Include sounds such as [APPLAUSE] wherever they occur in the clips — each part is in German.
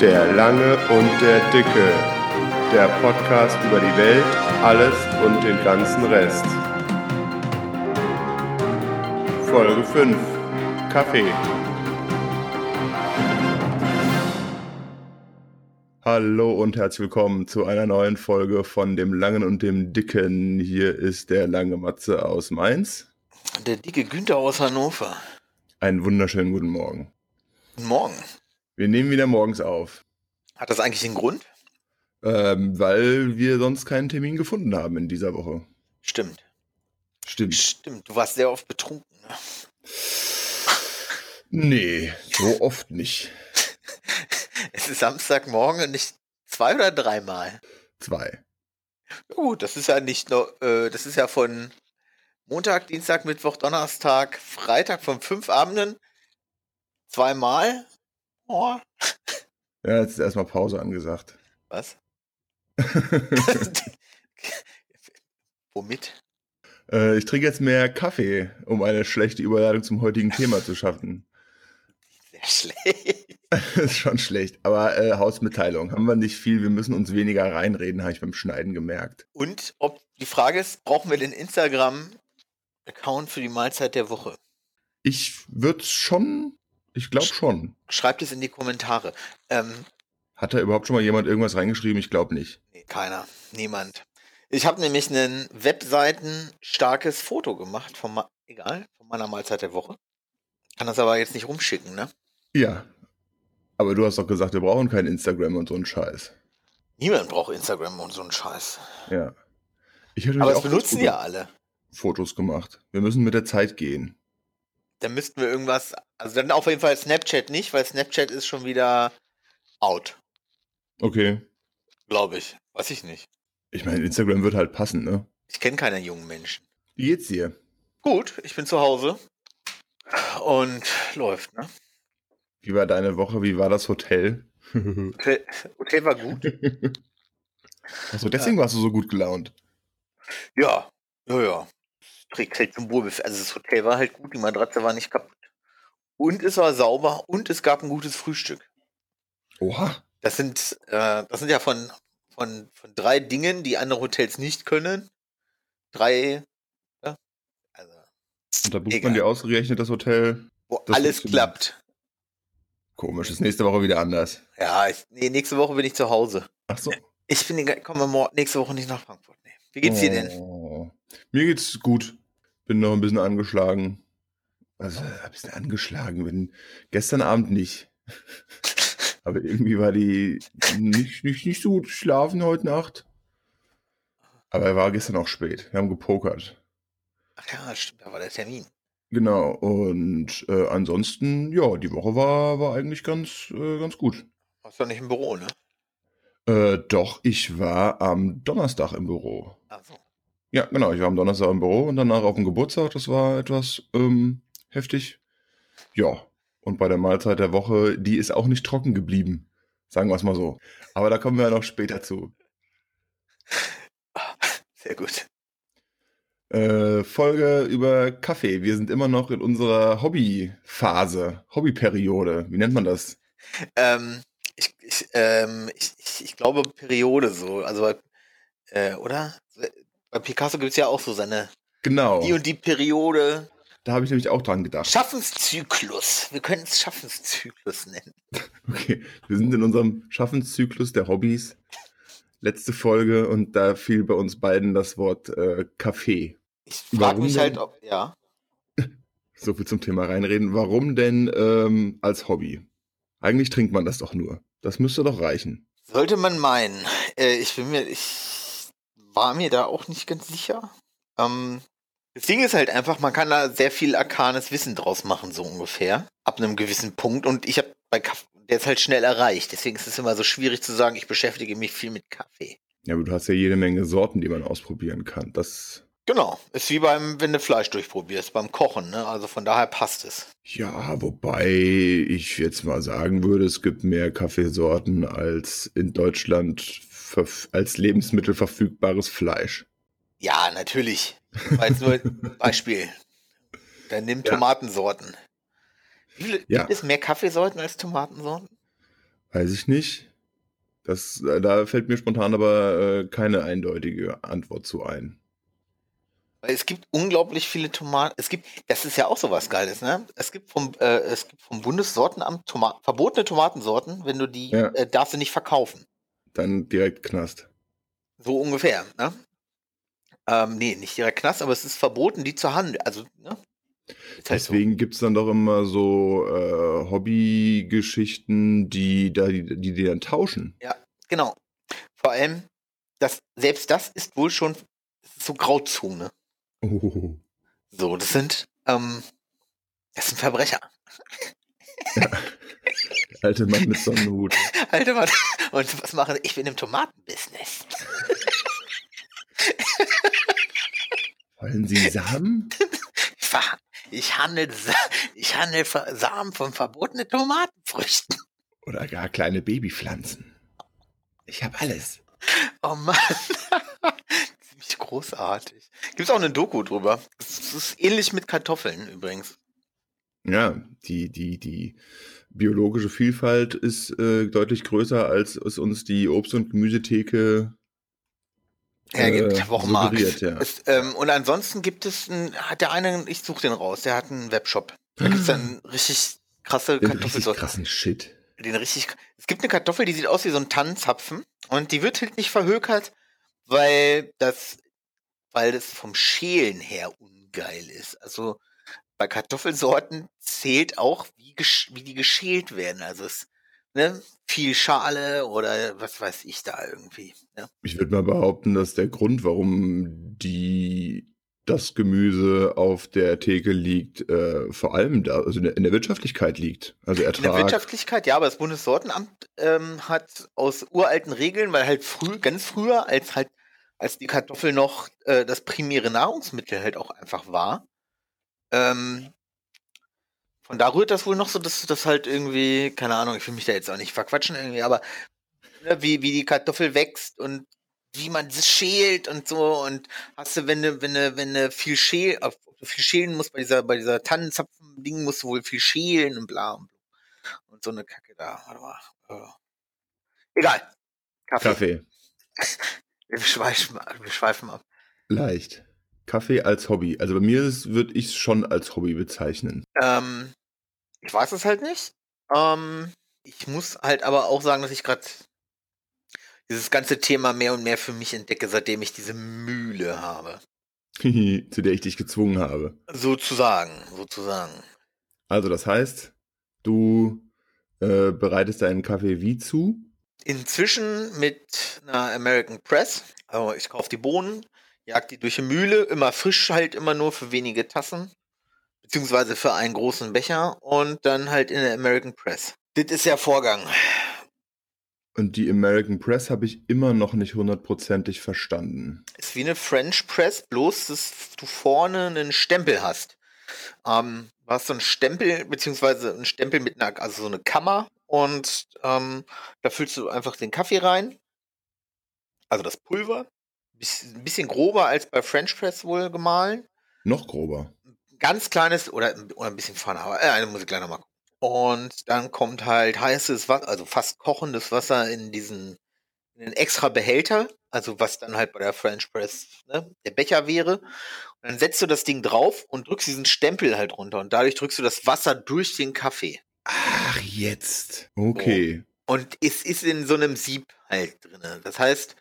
Der Lange und der Dicke. Der Podcast über die Welt, alles und den ganzen Rest. Folge 5. Kaffee. Hallo und herzlich willkommen zu einer neuen Folge von dem Langen und dem Dicken. Hier ist der lange Matze aus Mainz. Der dicke Günther aus Hannover. Einen wunderschönen guten Morgen. Guten Morgen. Wir nehmen wieder morgens auf, Hat das eigentlich einen Grund? ähm, weil wir sonst keinen Termin gefunden haben in dieser Woche. Stimmt. Stimmt. Stimmt. Du warst sehr oft betrunken. Ne? [LAUGHS] Nee, so oft nicht. [LAUGHS] Es ist Samstagmorgen und nicht zwei oder dreimal. Zwei. Gut, das ist ja nicht nur, äh, das ist ja von Montag, Dienstag, Mittwoch, Donnerstag, Freitag von fünf Abenden zweimal. Oh, Ja, jetzt ist erstmal Pause angesagt. was? [LAUGHS] Womit? äh, ich trinke jetzt mehr Kaffee, um eine schlechte Überleitung zum heutigen Thema zu schaffen. Sehr schlecht. Das [LAUGHS] ist schon schlecht. Aber äh, Hausmitteilung haben wir nicht viel. Wir müssen uns weniger reinreden, habe ich beim Schneiden gemerkt. Und ob die Frage ist, brauchen wir den Instagram-Account für die Mahlzeit der Woche? Ich würde schon, ich glaube schon. Schreibt es in die Kommentare. Ähm, Hat da überhaupt schon mal jemand irgendwas reingeschrieben? Ich glaube nicht. nee, keiner, niemand. Ich habe nämlich ein Webseiten starkes Foto gemacht von, egal, von meiner Mahlzeit der Woche. Kann das aber jetzt nicht rumschicken, ne? Ja. Aber du hast doch gesagt, wir brauchen kein Instagram und so einen Scheiß. Niemand braucht Instagram und so einen Scheiß. Ja. Ich hätte Aber es benutzen ja alle. Fotos gemacht. Wir müssen mit der Zeit gehen. Dann müssten wir irgendwas, also dann auf jeden Fall Snapchat nicht, weil Snapchat ist schon wieder out, Okay. glaube ich. Weiß ich nicht. Ich meine, Instagram wird halt passen, ne? Ich kenne keine jungen Menschen. Wie geht's dir? Gut, ich bin zu Hause und läuft, ne? Wie war deine Woche? Wie war das Hotel? [LAUGHS] Hotel, Hotel war gut. [LAUGHS] Achso, deswegen warst du so gut gelaunt. Ja, ja, ja. Trägt halt Wohlbefinden. Also das Hotel war halt gut, die Matratze war nicht kaputt. Und es war sauber und es gab ein gutes Frühstück. Oha. Das sind, äh, das sind ja von, von, von drei Dingen, die andere Hotels nicht können. Drei, ja, also, Und da bucht Egal. man dir ausgerechnet das Hotel. wo Das alles klappt. Komisch, ist nächste Woche wieder anders. Ja, ich, nee, nächste Woche bin ich zu Hause. Ach so. Ich bin, komme nächste Woche nicht nach Frankfurt. Nee. Wie geht's dir denn? Oh. Mir geht's gut. Bin noch ein bisschen angeschlagen. Also, ein bisschen angeschlagen. Bin gestern Abend nicht. [LAUGHS] Aber irgendwie war die nicht, nicht, nicht so gut geschlafen heute Nacht. Aber er war gestern auch spät. Wir haben gepokert. Ach ja, stimmt, da war der Termin. Genau. Und äh, ansonsten, ja, die Woche war, war eigentlich ganz, äh, ganz gut. Warst doch nicht im Büro, ne? Äh, doch, ich war am Donnerstag im Büro. Also, Ja, genau. Ich war am Donnerstag im Büro und danach auf dem Geburtstag. Das war etwas ähm, heftig. Ja. Und bei der Mahlzeit der Woche, die ist auch nicht trocken geblieben. Sagen wir es mal so. Aber da kommen wir ja noch später zu. [LAUGHS] sehr gut. Äh, Folge über Kaffee. Wir sind immer noch in unserer Hobbyphase, Hobbyperiode. Wie nennt man das? Ähm, ich, ich, ähm, ich, ich, glaube Periode so. Also äh, oder? Bei Picasso gibt es ja auch so seine Genau. die und die Periode. Da habe ich nämlich auch dran gedacht. Schaffenszyklus. Wir können es Schaffenszyklus nennen. [LAUGHS] Okay, wir sind in unserem Schaffenszyklus der Hobbys. Letzte Folge und da fiel bei uns beiden das Wort äh, Kaffee. Ich frage mich denn? halt, ob, ja. [LAUGHS] So viel zum Thema reinreden. Warum denn ähm, als Hobby? Eigentlich trinkt man das doch nur. Das müsste doch reichen. Sollte man meinen. Äh, ich bin mir, ich war mir da auch nicht ganz sicher. Ähm, das Ding ist halt einfach, man kann da sehr viel arkanes Wissen draus machen, so ungefähr. Ab einem gewissen Punkt. Und ich habe bei Kaffee, der ist halt schnell erreicht. Deswegen ist es immer so schwierig zu sagen, ich beschäftige mich viel mit Kaffee. Ja, aber du hast ja jede Menge Sorten, die man ausprobieren kann. Das, Genau. Ist wie beim, wenn du Fleisch durchprobierst, beim Kochen, ne? Also von daher passt es. ja, wobei ich jetzt mal sagen würde, es gibt mehr Kaffeesorten als in Deutschland als Lebensmittel verfügbares Fleisch. Ja, natürlich. Jetzt nur [LAUGHS] Beispiel. Dann nimm Ja. Tomatensorten. Wie Ja. Gibt es mehr Kaffeesorten als Tomatensorten? Weiß ich nicht. Das, äh, da fällt mir spontan aber äh, keine eindeutige Antwort zu ein. Es gibt unglaublich viele Tomaten. Es gibt, das ist ja auch sowas Geiles, ne? Es gibt vom, äh, es gibt vom Bundessortenamt Toma verbotene Tomatensorten, wenn du die, Ja. äh, darfst du nicht verkaufen. Dann direkt Knast. So ungefähr, ne? Ähm, nee, nicht direkt Knast, aber es ist verboten, die zu handeln. Also, ne? Ist halt so. Deswegen gibt's dann doch immer so äh, Hobbygeschichten, die, da, die, die die dann tauschen. Genau. Vor allem, das, selbst das ist wohl schon so Grauzone. Oh. So, das sind, ähm, das sind Verbrecher. [LAUGHS] Alte Mann mit Sonnenhut. Alter Mann. Und was machen? Ich bin im Tomatenbusiness. Wollen Sie Samen? Ich, ich handle, ich handle Ver- Samen von verbotenen Tomatenfrüchten. Oder gar kleine Babypflanzen? Ich habe alles. Oh Mann. [LAUGHS] Ziemlich großartig. Gibt auch eine Doku drüber. Das ist ähnlich mit Kartoffeln übrigens. Ja, die, die, die biologische Vielfalt ist äh, deutlich größer, als es uns die Obst- und Gemüsetheke hergibt, Äh, Wochenmarkt. ja. Es, ähm, und ansonsten gibt es einen, hat der eine, ich suche den raus, der hat einen Webshop. Da gibt es dann richtig krasse den richtig Kartoffelsorten. krassen Shit. Den richtig, es gibt eine Kartoffel, die sieht aus wie so ein Tannenzapfen und die wird halt nicht verhökert, weil das, weil das vom Schälen her ungeil ist. Also bei Kartoffelsorten zählt auch, wie, wie die geschält werden. Also es, ne, viel Schale oder was weiß ich da irgendwie. Ne? Ich würde mal behaupten, dass der Grund, warum die das Gemüse auf der Theke liegt, äh, vor allem da, also in der, Wirtschaftlichkeit liegt. Also In der Ertrag. Wirtschaftlichkeit, ja, aber das Bundessortenamt ähm, hat aus uralten Regeln, weil halt früh, ganz früher, als halt, als die Kartoffel noch äh, das primäre Nahrungsmittel halt auch einfach war, ähm, von da rührt das wohl noch so, dass das halt irgendwie, keine Ahnung, ich will mich da jetzt auch nicht verquatschen irgendwie, aber ne, wie, wie die Kartoffel wächst und wie man das schält und so und hast du, wenn du, wenn du, wenn du viel schäl, viel schälen musst bei dieser, bei dieser Tannenzapfen-Ding musst du wohl viel schälen und bla und, bla. und so eine Kacke da. Warte mal. Äh. Egal. Kaffee. Kaffee. [LAUGHS] Wir schweifen, wir schweifen ab. Leicht. Kaffee als Hobby. Also bei mir würde ich es schon als Hobby bezeichnen. Ähm, ich weiß es halt nicht. Ähm, ich muss halt aber auch sagen, dass ich gerade dieses ganze Thema mehr und mehr für mich entdecke, seitdem ich diese Mühle habe. [LAUGHS] Zu der ich dich gezwungen habe. Sozusagen, sozusagen. Also das heißt, du äh, bereitest deinen Kaffee wie zu? Inzwischen mit einer American Press. Also ich kaufe die Bohnen, jag die durch die Mühle, immer frisch halt, immer nur für wenige Tassen. Beziehungsweise für einen großen Becher und dann halt in der American Press. Das ist der Vorgang. Und die American Press habe ich immer noch nicht hundertprozentig verstanden. Ist wie eine French Press, bloß dass du vorne einen Stempel hast. Ähm, du hast so einen Stempel, beziehungsweise einen Stempel mit einer, also so eine Kammer und ähm, da füllst du einfach den Kaffee rein. Also das Pulver. Ein bisschen grober als bei French Press wohl gemahlen. Noch grober. Ganz kleines oder, oder ein bisschen feiner, aber äh, eine muss ich gleich nochmal gucken. Und dann kommt halt heißes Wasser, also fast kochendes Wasser in diesen in einen extra Behälter, also was dann halt bei der French Press ne, der Becher wäre. Und dann setzt du das Ding drauf und drückst diesen Stempel halt runter und dadurch drückst du das Wasser durch den Kaffee. Ach, jetzt. Okay. Und es ist in so einem Sieb halt drin. Das heißt,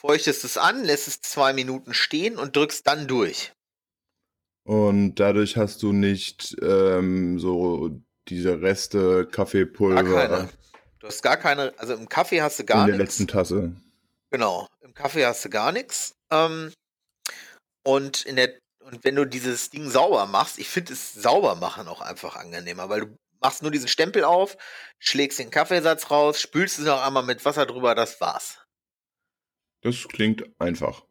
feuchtest es an, lässt es zwei Minuten stehen und drückst dann durch. Und dadurch hast du nicht ähm, so diese Reste Gar Kaffeepulver keine. Du hast gar keine, also im Kaffee hast du gar in der nichts. letzten Tasse. Genau, im Kaffee hast du gar nichts. Ähm, und in der und wenn du dieses Ding sauber machst, ich finde es sauber machen auch einfach angenehmer, weil du machst nur diesen Stempel auf, schlägst den Kaffeesatz raus, spülst es noch einmal mit Wasser drüber, das war's. Das klingt einfach.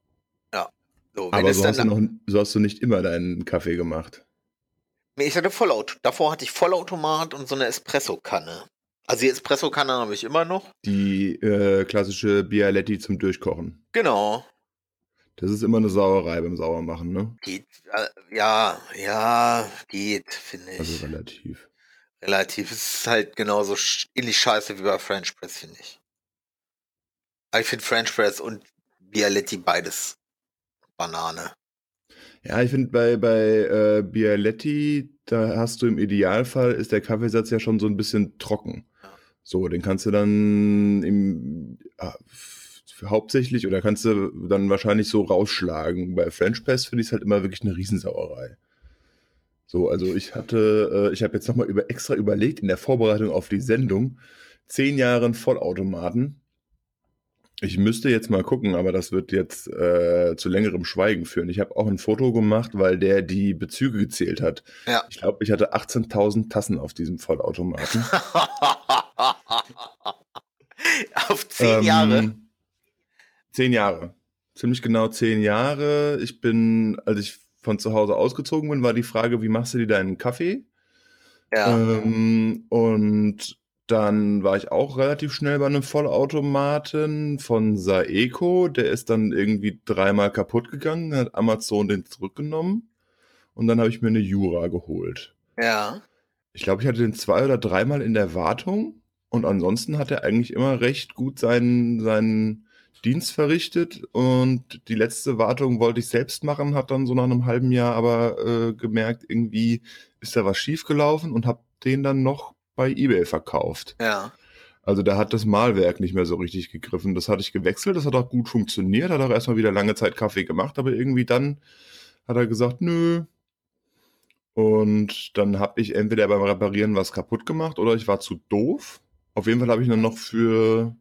So, wenn Aber so hast, noch, so hast du nicht immer deinen Kaffee gemacht. Nee, ich hatte Vollaut. Davor hatte ich Vollautomat und so eine Espresso-Kanne. Also die Espresso-Kanne habe ich immer noch. Die äh, klassische Bialetti zum Durchkochen. Genau. Das ist immer eine Sauerei beim Sauermachen, ne? Geht, äh, ja, ja, geht, finde ich. Also relativ. relativ. Es ist halt genauso ähnlich scheiße wie bei French Press, finde ich. Ich finde French Press und Bialetti beides Banane. Ja, ich finde bei, bei äh, Bialetti, da hast du im Idealfall, ist der Kaffeesatz ja schon so ein bisschen trocken. Ja. So, den kannst du dann im, ah, hauptsächlich oder kannst du dann wahrscheinlich so rausschlagen. Bei French Press finde ich es halt immer wirklich eine Riesensauerei. So, also ich hatte, äh, ich habe jetzt nochmal über, extra überlegt in der Vorbereitung auf die Sendung, zehn Jahre Vollautomaten. Ich müsste jetzt mal gucken, aber das wird jetzt äh, zu längerem Schweigen führen. Ich habe auch ein Foto gemacht, weil der die Bezüge gezählt hat. Ja. Ich glaube, ich hatte 18.000 Tassen auf diesem Vollautomaten. [LAUGHS] Auf zehn Ähm, Jahre. Zehn Jahre. Ziemlich genau zehn Jahre. Ich bin, als ich von zu Hause ausgezogen bin, war die Frage, wie machst du dir deinen Kaffee? Ja. Ähm, und dann war ich auch relativ schnell bei einem Vollautomaten von Saeco. Der ist dann irgendwie dreimal kaputt gegangen, hat Amazon den zurückgenommen. Und dann habe ich mir eine Jura geholt. ja. Ich glaube, ich hatte den zwei oder dreimal in der Wartung. Und ansonsten hat er eigentlich immer recht gut seinen, seinen Dienst verrichtet. Und die letzte Wartung wollte ich selbst machen, hat dann so nach einem halben Jahr aber äh, gemerkt, irgendwie ist da was schiefgelaufen und habe den dann noch bei eBay verkauft. Ja. Also da hat das Malwerk nicht mehr so richtig gegriffen. Das hatte ich gewechselt, das hat auch gut funktioniert, hat auch erstmal wieder lange Zeit Kaffee gemacht, aber irgendwie dann hat er gesagt, nö. Und dann habe ich entweder beim Reparieren was kaputt gemacht oder ich war zu doof. Auf jeden Fall habe ich dann noch für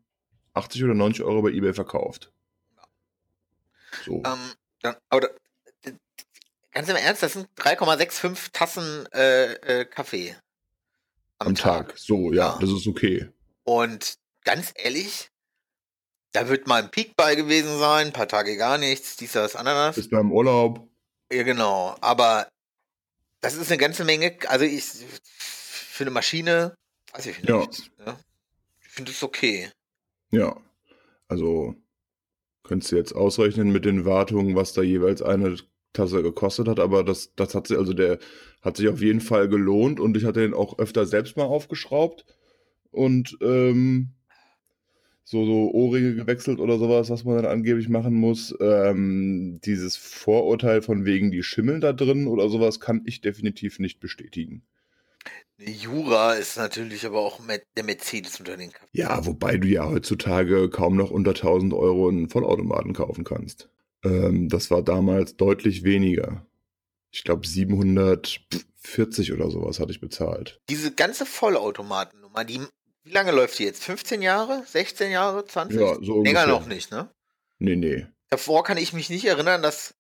80 oder 90 Euro bei eBay verkauft. So. Ähm, dann, aber da- ganz im Ernst, das sind 3,65 Tassen äh, äh, Kaffee am Tag. So, ja, Ja. das ist okay. Und ganz ehrlich, da wird mal ein Peak bei gewesen sein, ein paar Tage gar nichts, dies, das, Ananas. Ist beim Urlaub. Ja, genau. Aber das ist eine ganze Menge. Also ich für eine Maschine, weiß ich nicht. Ja. Ja. Ich finde es okay. Ja, also könntest du jetzt ausrechnen mit den Wartungen, was da jeweils eine Tasse gekostet hat, aber das, das hat sich, also der hat sich auf jeden Fall gelohnt und ich hatte den auch öfter selbst mal aufgeschraubt und ähm, so, so Ohrringe gewechselt oder sowas, was man dann angeblich machen muss. Ähm, dieses Vorurteil von wegen die schimmeln da drin oder sowas kann ich definitiv nicht bestätigen. Jura ist natürlich aber auch der Mercedes unter den Kaffee. Ja, wobei du ja heutzutage kaum noch unter 1000 Euro einen Vollautomaten kaufen kannst. Ähm, das war damals deutlich weniger. Ich glaube 740 oder sowas hatte ich bezahlt. Diese ganze Vollautomatennummer, die, wie lange läuft die jetzt? 15 Jahre? 16 Jahre? 20? Ja, so Länger ungefähr. noch nicht, ne? Nee, nee. Davor kann ich mich nicht erinnern, dass,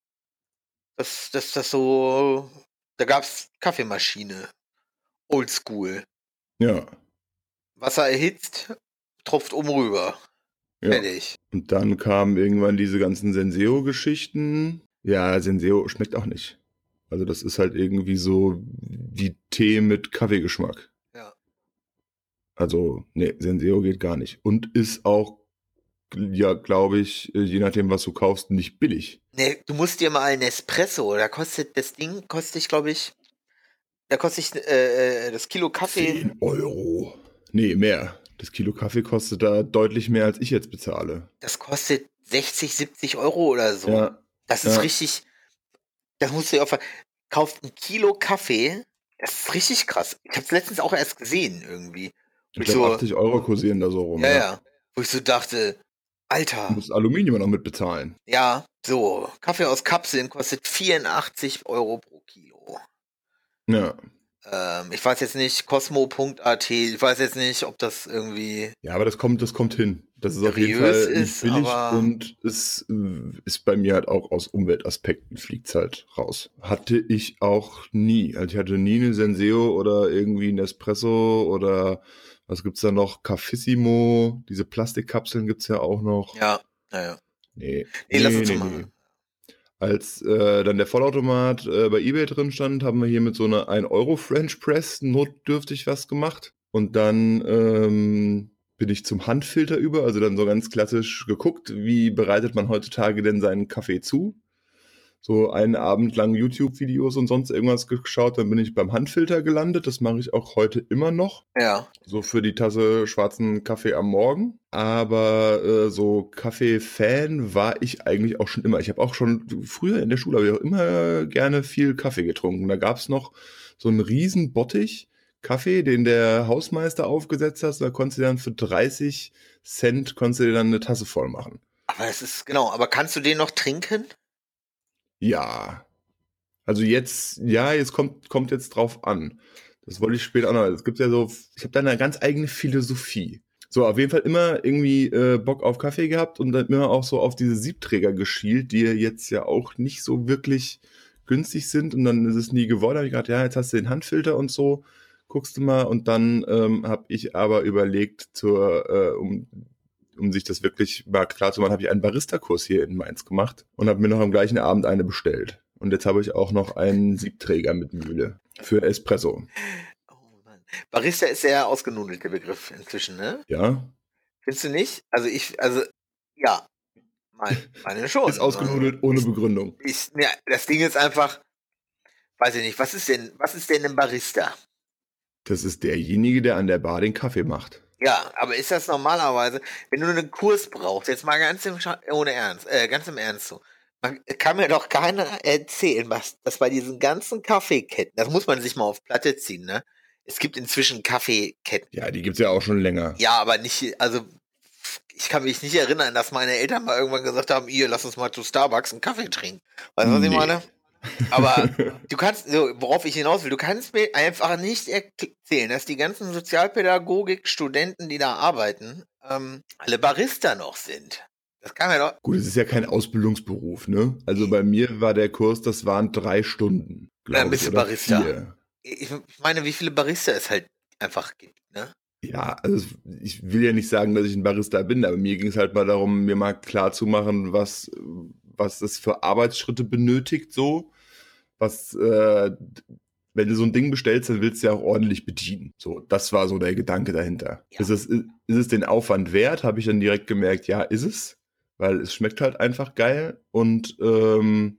dass, dass das so. Da gab's Kaffeemaschine. Oldschool. Ja, Wasser erhitzt, tropft oben rüber. Ja. Fertig. Und dann kamen irgendwann diese ganzen Senseo-Geschichten. Ja, Senseo schmeckt auch nicht. Also das ist halt irgendwie so wie Tee mit Kaffeegeschmack. Ja. Also, nee, Senseo geht gar nicht. Und ist auch, ja, glaube ich, äh, je nachdem, was du kaufst, nicht billig. Nee, du musst dir mal einen Espresso, da kostet das Ding, kostet ich, glaube ich, da kostet ich äh, äh, das Kilo Kaffee. 10 Euro. Nee, mehr. Das Kilo Kaffee kostet da deutlich mehr, als ich jetzt bezahle. Das kostet 60, 70 Euro oder so. Ja, Das ist Ja. richtig. Das musst du dir auch ver- Kauft ein Kilo Kaffee. Das ist richtig krass. Ich habe es letztens auch erst gesehen irgendwie. ich glaube, so- 80 Euro kursieren da so rum. Ja, ja. Wo ich so dachte, Alter, Du musst Aluminium noch mit bezahlen. ja, so, Kaffee aus Kapseln kostet 84 Euro pro Kilo. Ja. Ähm, ich weiß jetzt nicht, cosmo.at, ich weiß jetzt nicht, ob das irgendwie. Ja, aber das kommt, das kommt hin. Das ist auf jeden Fall ist, billig und es äh, ist bei mir halt auch aus Umweltaspekten fliegt's halt raus. Hatte ich auch nie. Also ich hatte nie eine Senseo oder irgendwie ein Espresso oder was gibt's da noch? Cafissimo. Diese Plastikkapseln gibt's ja auch noch. Ja, naja. Nee. Nee, lass uns mal. Als äh, dann der Vollautomat äh, bei eBay drin stand, haben wir hier mit so einer 1 Euro French Press notdürftig was gemacht. Und dann ähm, bin ich zum Handfilter über, also dann so ganz klassisch geguckt, wie bereitet man heutzutage denn seinen Kaffee zu. So einen Abend lang YouTube-Videos und sonst irgendwas geschaut. Dann bin ich beim Handfilter gelandet. Das mache ich auch heute immer noch. Ja. So für die Tasse schwarzen Kaffee am Morgen. Aber äh, so Kaffee-Fan war ich eigentlich auch schon immer. Ich habe auch schon früher in der Schule habe ich auch immer gerne viel Kaffee getrunken. Da gab es noch so einen riesen Bottich Kaffee, den der Hausmeister aufgesetzt hat. Da konntest du dann für 30 Cent konntest du dir dann eine Tasse voll machen. Aber es ist, genau, aber kannst du den noch trinken? Ja. Also jetzt, ja, jetzt kommt, kommt jetzt drauf an. Das wollte ich später noch. Es gibt ja so, ich habe da eine ganz eigene Philosophie. So, auf jeden Fall immer irgendwie äh, Bock auf Kaffee gehabt und dann immer auch so auf diese Siebträger geschielt, die jetzt ja auch nicht so wirklich günstig sind. Und dann ist es nie geworden. Da habe ich gedacht, ja, jetzt hast du den Handfilter und so, guckst du mal. Und dann ähm, habe ich aber überlegt, zur, äh, um um sich das wirklich mal klar zu machen, habe ich einen Barista-Kurs hier in Mainz gemacht und habe mir noch am gleichen Abend eine bestellt. Und jetzt habe ich auch noch einen Siebträger mit Mühle für Espresso. Oh Mann. Barista ist sehr ausgenudelt, der Begriff inzwischen, ne? Ja. Findest du nicht? Also ich, also, ja. Meine, meine [LAUGHS] schon. ist ausgenudelt ohne Begründung. Ich, ja, das Ding ist einfach, weiß ich nicht, was ist denn, was ist denn ein Barista? Das ist derjenige, der an der Bar den Kaffee macht. Ja, aber ist das normalerweise, wenn du einen Kurs brauchst, jetzt mal ganz im, Scha ohne Ernst, äh, ganz im Ernst so, man kann mir doch keiner erzählen, was, dass bei diesen ganzen Kaffeeketten, das muss man sich mal auf Platte ziehen, ne? Es gibt inzwischen Kaffeeketten. Ja, die gibt's ja auch schon länger. Ja, aber nicht, also ich kann mich nicht erinnern, dass meine Eltern mal irgendwann gesagt haben, ihr, lass uns mal zu Starbucks einen Kaffee trinken. Weißt du, was nee. ich meine? Aber du kannst, so, worauf ich hinaus will, du kannst mir einfach nicht erzählen, dass die ganzen Sozialpädagogik-Studenten, die da arbeiten, ähm, alle Barista noch sind. Das kann man doch. Gut, es ist ja kein Ausbildungsberuf, ne? Also bei mir war der Kurs, das waren drei Stunden. Dann bist du Barista. Vier. Ich meine, wie viele Barista es halt einfach gibt, ne? Ja, also ich will ja nicht sagen, dass ich ein Barista bin, aber mir ging es halt mal darum, mir mal klar zu machen, was, was es für Arbeitsschritte benötigt, so was, äh, wenn du so ein Ding bestellst, dann willst du ja auch ordentlich bedienen. So, das war so der Gedanke dahinter. Ja. Ist, es, ist es den Aufwand wert? Habe ich dann direkt gemerkt, ja, ist es. Weil es schmeckt halt einfach geil und ähm,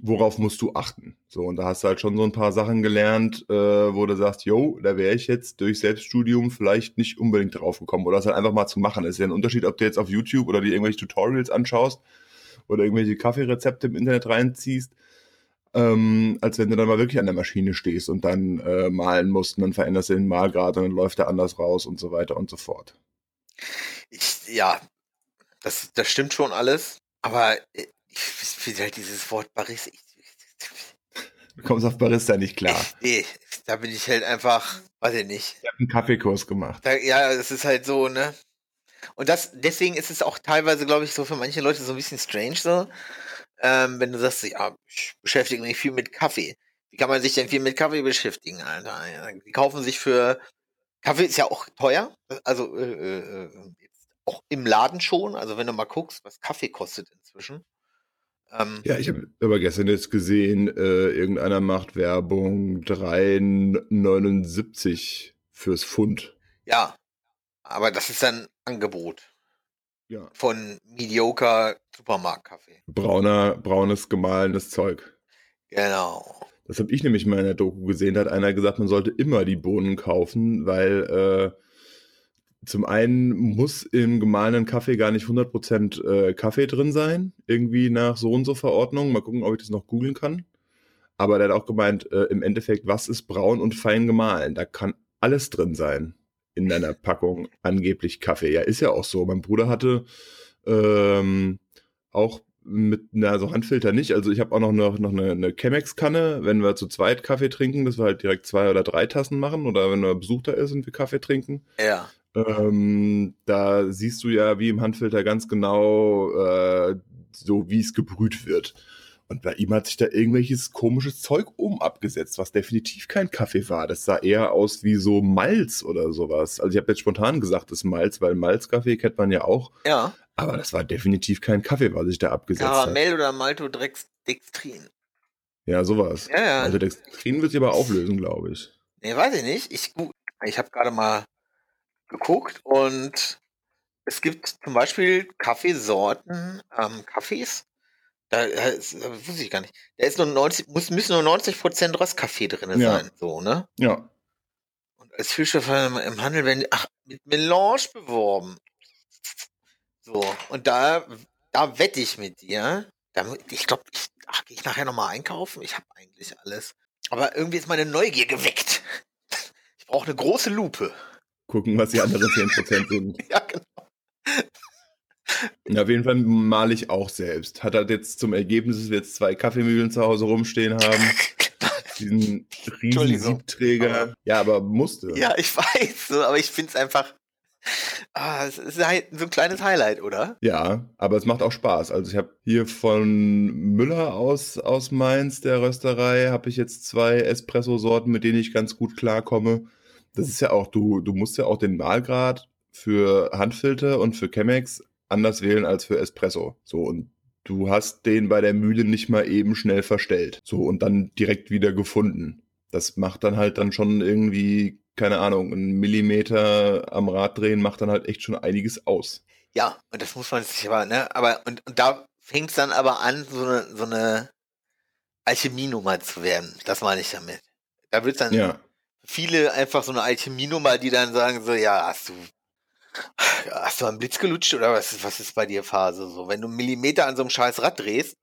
worauf musst du achten? So, und da hast du halt schon so ein paar Sachen gelernt, äh, wo du sagst, yo, da wäre ich jetzt durch Selbststudium vielleicht nicht unbedingt drauf gekommen. Oder das halt einfach mal zu machen. Es ist ja ein Unterschied, ob du jetzt auf YouTube oder dir irgendwelche Tutorials anschaust oder irgendwelche Kaffeerezepte im Internet reinziehst ähm, als wenn du dann mal wirklich an der Maschine stehst und dann äh, malen musst und dann veränderst du den Malgrad und dann läuft er anders raus und so weiter und so fort. Ich, ja, das, das stimmt schon alles, aber äh, ich finde halt dieses Wort Barista. Du kommst auf Barista nicht klar. nee, da bin ich halt einfach, weiß ich nicht. Ich habe einen Kaffeekurs gemacht. Da, ja, es ist halt so, ne? Und das, deswegen ist es auch teilweise, glaube ich, so für manche Leute so ein bisschen strange so, ähm, wenn du sagst, ja, ich beschäftige mich viel mit Kaffee. Wie kann man sich denn viel mit Kaffee beschäftigen, Alter? Die kaufen sich für Kaffee ist ja auch teuer, also äh, äh, äh auch im Laden schon. Also wenn du mal guckst, was Kaffee kostet inzwischen. Ähm, ja, ich habe aber gestern jetzt gesehen, äh, irgendeiner macht Werbung 3,79 fürs Pfund. Ja, aber das ist dann Angebot. Ja. Von mediocre Supermarktkaffee. Brauner, braunes, gemahlenes Zeug. Genau. Das habe ich nämlich mal in der Doku gesehen. Da hat einer gesagt, man sollte immer die Bohnen kaufen, weil äh, zum einen muss im gemahlenen Kaffee gar nicht 100% äh, Kaffee drin sein. Irgendwie nach so und so Verordnung. Mal gucken, ob ich das noch googeln kann. Aber der hat auch gemeint, äh, im Endeffekt, was ist braun und fein gemahlen? Da kann alles drin sein in deiner Packung angeblich Kaffee. Ja, ist ja auch so. Mein Bruder hatte ähm, auch mit, na, so Handfilter nicht. Also ich habe auch noch, noch, noch eine, eine Chemex-Kanne, wenn wir zu zweit Kaffee trinken, dass wir halt direkt zwei oder drei Tassen machen oder wenn ein Besuch da ist und wir Kaffee trinken. Ja. Ähm, da siehst du ja wie im Handfilter ganz genau, äh, so wie es gebrüht wird. Und bei ihm hat sich da irgendwelches komisches Zeug oben abgesetzt, was definitiv kein Kaffee war. Das sah eher aus wie so Malz oder sowas. Also ich habe jetzt spontan gesagt, das ist Malz, weil Malzkaffee kennt man ja auch. Ja. Aber das war definitiv kein Kaffee, was sich da abgesetzt Karamell hat. oder Maltodextrin. Ja, sowas. Ja, ja. Maltodextrin wird sich aber auflösen, glaube ich. Nee, weiß ich nicht. Ich, ich habe gerade mal geguckt und es gibt zum Beispiel Kaffeesorten, ähm, Kaffees, Da, ist, das wusste ich gar nicht. Da ist nur 90, muss, müssen nur 90 Prozent Röstkaffee drin Ja. sein, so, ne? Ja. Und als Füllstoff im Handel werden, die- ach, mit Melange beworben. So, und da, da wette ich mit dir. Da, ich glaube, ich, ach, gehe ich nachher nochmal einkaufen? Ich habe eigentlich alles. Aber irgendwie ist meine Neugier geweckt. Ich brauche eine große Lupe. Gucken, was die anderen 10% sind. [LAUGHS] Ja, genau. Ja, auf jeden Fall male ich auch selbst. Hat halt jetzt zum Ergebnis, dass wir jetzt zwei Kaffeemühlen zu Hause rumstehen haben. [LAUGHS] Diesen riesen Entschuldigung. Siebträger. Ja, aber musste. Ja, ich [LAUGHS] weiß, so, aber ich finde es einfach. Ah, es ist halt so ein kleines Highlight, oder? Ja, aber es macht auch Spaß. Also ich habe hier von Müller aus, aus Mainz, der Rösterei, habe ich jetzt zwei Espresso-Sorten, mit denen ich ganz gut klarkomme. Das ist ja auch, du, du musst ja auch den Mahlgrad für Handfilter und für Chemex anders wählen als für Espresso. So, und du hast den bei der Mühle nicht mal eben schnell verstellt. So, und dann direkt wieder gefunden. Das macht dann halt dann schon irgendwie, keine Ahnung, ein Millimeter am Rad drehen macht dann halt echt schon einiges aus. Ja, und das muss man sich aber, ne? Aber, und, und da fängt es dann aber an, so eine, so eine Alchemienummer zu werden. Das meine ich damit. Da wird dann Ja. viele einfach so eine Alchemienummer, die dann sagen so, ja, hast du, hast du einen Blitz gelutscht oder was, ist- was ist bei dir Phase? So, wenn du einen Millimeter an so einem scheiß Rad drehst,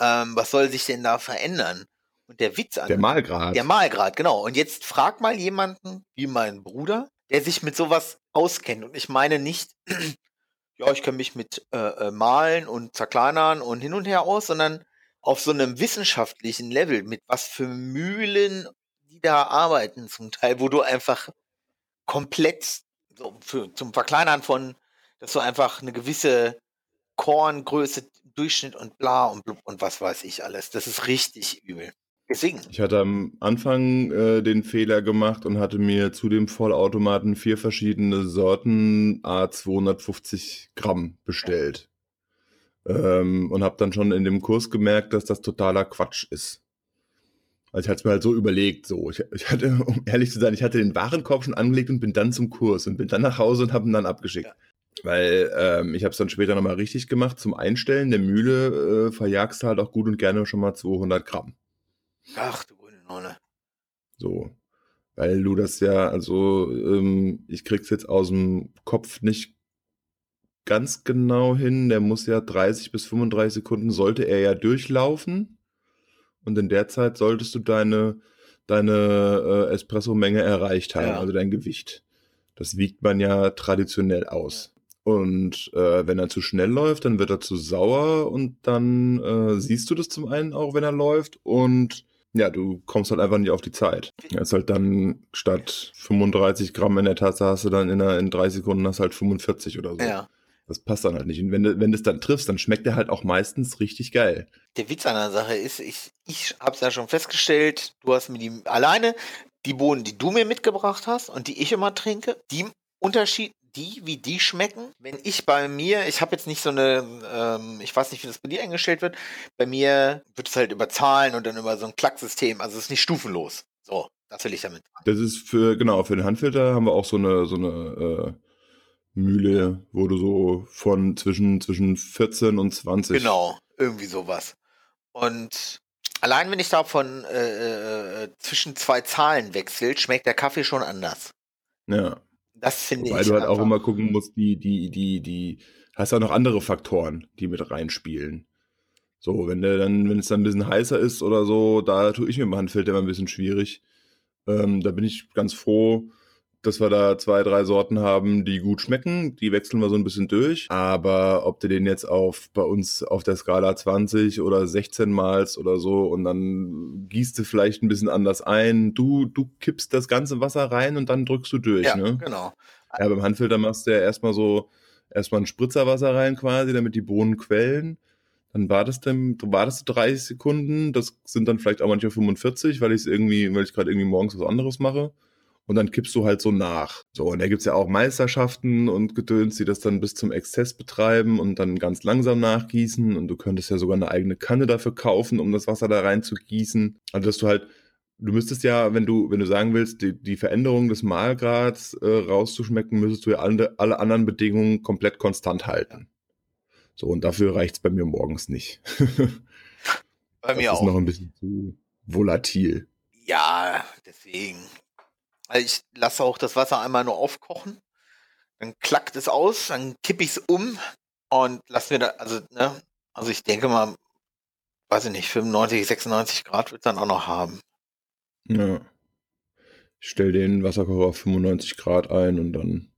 ähm, was soll sich denn da verändern? Und der Witz an Der Malgrad. Der Malgrad, genau. Und jetzt frag mal jemanden, wie mein Bruder, der sich mit sowas auskennt. Und ich meine nicht, [CLEARS THROAT] ja, ich kenne mich mit äh, äh, Malen und Zerkleinern und hin und her aus, sondern auf so einem wissenschaftlichen Level, mit was für Mühlen die da arbeiten zum Teil, wo du einfach komplett so für, zum Verkleinern von, dass du einfach eine gewisse Korngröße, Durchschnitt und bla und blub und was weiß ich alles. Das ist richtig übel. Deswegen. Ich hatte am Anfang äh, den Fehler gemacht und hatte mir zu dem Vollautomaten vier verschiedene Sorten A 250 Gramm bestellt. Ähm, und habe dann schon in dem Kurs gemerkt, dass das totaler Quatsch ist. Also ich hatte es mir halt so überlegt, so. Ich, ich hatte, [LAUGHS] um ehrlich zu sein, ich hatte den Warenkorb schon angelegt und bin dann zum Kurs und bin dann nach Hause und habe ihn dann abgeschickt. Ja. Weil ähm, ich habe es dann später nochmal richtig gemacht. Zum Einstellen der Mühle äh, verjagst du halt auch gut und gerne schon mal 200 Gramm. Ach du Nonne. So. Weil du das ja, also ähm, ich krieg's jetzt aus dem Kopf nicht ganz genau hin. Der muss ja 30 bis 35 Sekunden sollte er ja durchlaufen. Und in der Zeit solltest du deine, deine äh, Espresso-Menge erreicht haben, Ja. also dein Gewicht. Das wiegt man ja traditionell aus. Und äh, wenn er zu schnell läuft, dann wird er zu sauer und dann äh, siehst du das zum einen auch, wenn er läuft. Und ja, du kommst halt einfach nicht auf die Zeit. Er ist halt dann statt 35 Gramm in der Tasse hast du dann in, einer, in drei Sekunden hast halt 45 oder so. Ja. Das passt dann halt nicht. Und wenn du, wenn du es dann triffst, dann schmeckt er halt auch meistens richtig geil. Der Witz an der Sache ist, ich, ich hab's ja schon festgestellt, du hast mir die alleine die Bohnen, die du mir mitgebracht hast und die ich immer trinke, die Unterschied, die, wie die schmecken, wenn ich bei mir, ich habe jetzt nicht so eine, ähm, ich weiß nicht, wie das bei dir eingestellt wird, bei mir wird es halt über Zahlen und dann über so ein Klacksystem, also es ist nicht stufenlos. So, das will ich damit sagen. Das ist für, genau, für den Handfilter haben wir auch so eine, so eine äh, Mühle, wo du so von zwischen, zwischen 14 und 20. Genau, irgendwie sowas. Und allein wenn ich da von äh, äh, zwischen zwei Zahlen wechselt, schmeckt der Kaffee schon anders. Ja. Das finde Weil ich. du halt auch einfach- immer gucken musst, die, die, die, die, hast auch noch andere Faktoren, die mit reinspielen. So, wenn der dann, wenn es dann ein bisschen heißer ist oder so, da tue ich mir im Handfilter immer ein bisschen schwierig. Ähm, da bin ich ganz froh, dass wir da zwei, drei Sorten haben, die gut schmecken. Die wechseln wir so ein bisschen durch. Aber ob du den jetzt auf bei uns auf der Skala 20 oder 16 malst oder so und dann gießt du vielleicht ein bisschen anders ein. Du, du kippst das ganze Wasser rein und dann drückst du durch, Ja, ne? genau. Ja, beim Handfilter machst du ja erstmal so, erstmal ein Spritzerwasser rein quasi, damit die Bohnen quellen. Dann wartest du, wartest du 30 Sekunden, das sind dann vielleicht auch manchmal 45, weil ich es irgendwie, weil ich gerade irgendwie morgens was anderes mache. Und dann kippst du halt so nach. So, und da gibt's ja auch Meisterschaften und Gedöns, die das dann bis zum Exzess betreiben und dann ganz langsam nachgießen. Und du könntest ja sogar eine eigene Kanne dafür kaufen, um das Wasser da rein zu gießen. Also, dass du halt, du müsstest ja, wenn du, wenn du sagen willst, die, die Veränderung des Mahlgrads äh, rauszuschmecken, müsstest du ja alle, alle anderen Bedingungen komplett konstant halten. So, und dafür reicht's bei mir morgens nicht. Bei [LAUGHS] mir das auch. ist noch ein bisschen zu volatil. Ja, deswegen. Also ich lasse auch das Wasser einmal nur aufkochen. Dann klackt es aus, dann kippe ich es um und lass mir da, also, ne, also ich denke mal, weiß ich nicht, 95, 96 Grad wird dann auch noch haben. Ja. Ich stelle den Wasserkocher auf 95 Grad ein und dann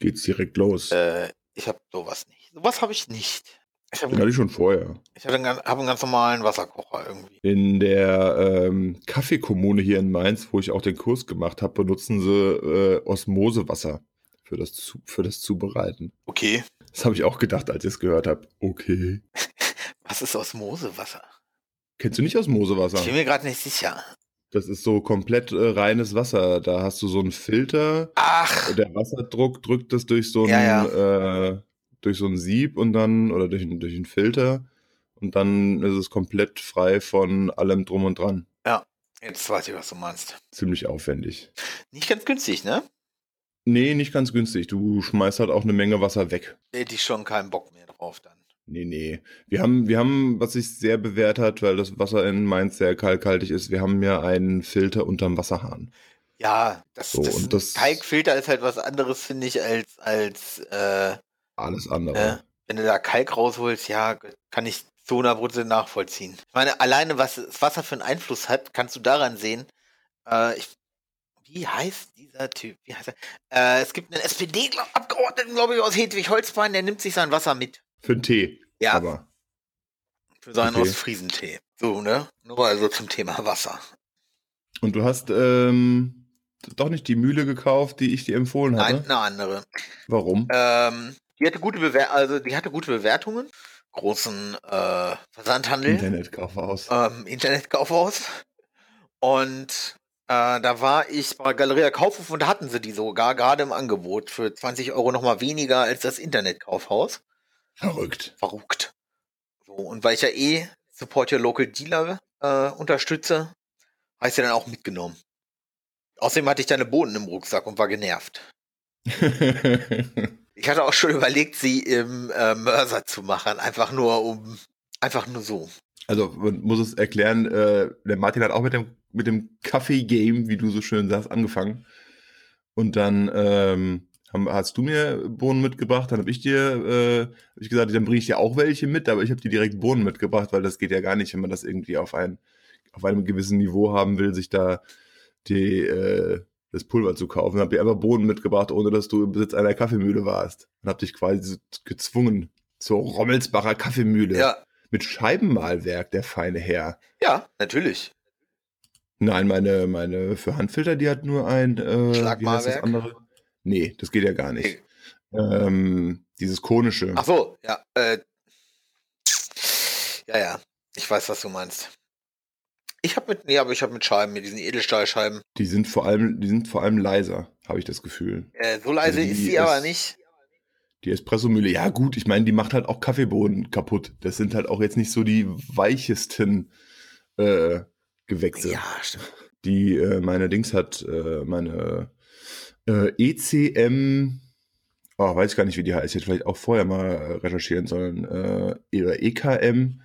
geht's direkt los. Äh, ich habe sowas nicht. Sowas habe ich nicht. Ich habe hatte ich schon vorher. ich hab einen, ganz- hab einen ganz normalen Wasserkocher irgendwie. In der ähm, Kaffeekommune hier in Mainz, wo ich auch den Kurs gemacht habe, benutzen sie äh, Osmosewasser für das, zu, für das Zubereiten. Okay. Das habe ich auch gedacht, als ich es gehört habe. Okay. [LAUGHS] Was ist Osmosewasser? Kennst du nicht Osmosewasser? Ich bin mir gerade nicht sicher. Das ist so komplett äh, reines Wasser. Da hast du so einen Filter. Ach, Der Wasserdruck drückt das durch so ein, Ja, Äh, durch so ein Sieb und dann, oder durch, einen- durch einen Filter. Und dann ist es komplett frei von allem drum und dran. jetzt weiß ich, was du meinst. Ziemlich aufwendig. Nicht ganz günstig, ne? Nee, nicht ganz günstig. Du schmeißt halt auch eine Menge Wasser weg. Hätte ich schon keinen Bock mehr drauf dann. Nee, nee. Wir haben, wir haben, was sich sehr bewährt hat, weil das Wasser in Mainz sehr kalkhaltig ist, wir haben ja einen Filter unterm Wasserhahn. Ja, das, So, das, und das- Kalkfilter ist halt was anderes, finde ich, als, als äh, Alles andere. äh, wenn du da Kalk rausholst, ja, kann ich zu 100% nachvollziehen. Ich meine, alleine, was das Wasser für einen Einfluss hat, kannst du daran sehen. Äh, ich, wie heißt dieser Typ? Wie heißt er? Äh, es gibt einen SPD-Abgeordneten, glaube ich, aus Hedwig-Holzbein, der nimmt sich sein Wasser mit. Für den Tee. Ja, Aber. für seinen okay. Ostfriesentee. So, ne? Nur also zum Thema Wasser. Und du hast ähm, doch nicht die Mühle gekauft, die ich dir empfohlen hatte. Nein, eine andere. Warum? Ähm, die hatte gute Bewer also die hatte gute Bewertungen. Großen äh, Versandhandel, Internetkaufhaus. ähm, Internetkaufhaus. Und äh, da war ich bei Galeria Kaufhof und da hatten sie die sogar gerade im Angebot für 20 Euro nochmal weniger als das Internetkaufhaus. Verrückt. Verrückt. So, und weil ich ja eh Support Your Local Dealer äh, unterstütze, habe ich sie dann auch mitgenommen. Außerdem hatte ich da eine Bohnen im Rucksack und war genervt. [LAUGHS] Ich hatte auch schon überlegt, sie im äh, Mörser zu machen, einfach nur um, einfach nur so. also, man muss es erklären, äh, der Martin hat auch mit dem, mit dem Kaffee-Game, wie du so schön sagst, angefangen. Und dann ähm, haben, hast du mir Bohnen mitgebracht, dann habe ich dir äh, hab ich gesagt, dann bringe ich dir auch welche mit, aber ich habe dir direkt Bohnen mitgebracht, weil das geht ja gar nicht, wenn man das irgendwie auf, ein, auf einem gewissen Niveau haben will, sich da die, äh, das Pulver zu kaufen. Dann habe dir einfach Bohnen mitgebracht, ohne dass du im Besitz einer Kaffeemühle warst. Und habe dich quasi gezwungen zur Rommelsbacher Kaffeemühle. Ja, Mit Scheibenmalwerk, der feine Herr. ja, natürlich. Nein, meine, meine für Handfilter, die hat nur ein äh, heißt das Schlagmalwerk? andere? Nee, das geht ja gar nicht. Ähm, dieses konische. Ach so, ja. Äh, ja, ja. Ich weiß, was du meinst. Ich habe mit, nee, aber ich habe mit Scheiben, mit diesen Edelstahlscheiben. Die sind vor allem, die sind vor allem leiser, habe ich das Gefühl. Äh, so leise Also ist sie aber nicht. Die Espressomühle, ja gut, ich meine, die macht halt auch Kaffeebohnen kaputt. Das sind halt auch jetzt nicht so die weichesten äh, Gewächse. Ja, stimmt. die äh, meine Dings hat, äh, meine äh, ECM, oh, weiß ich gar nicht, wie die heißt, ich hätte vielleicht auch vorher mal recherchieren sollen, äh, oder EKM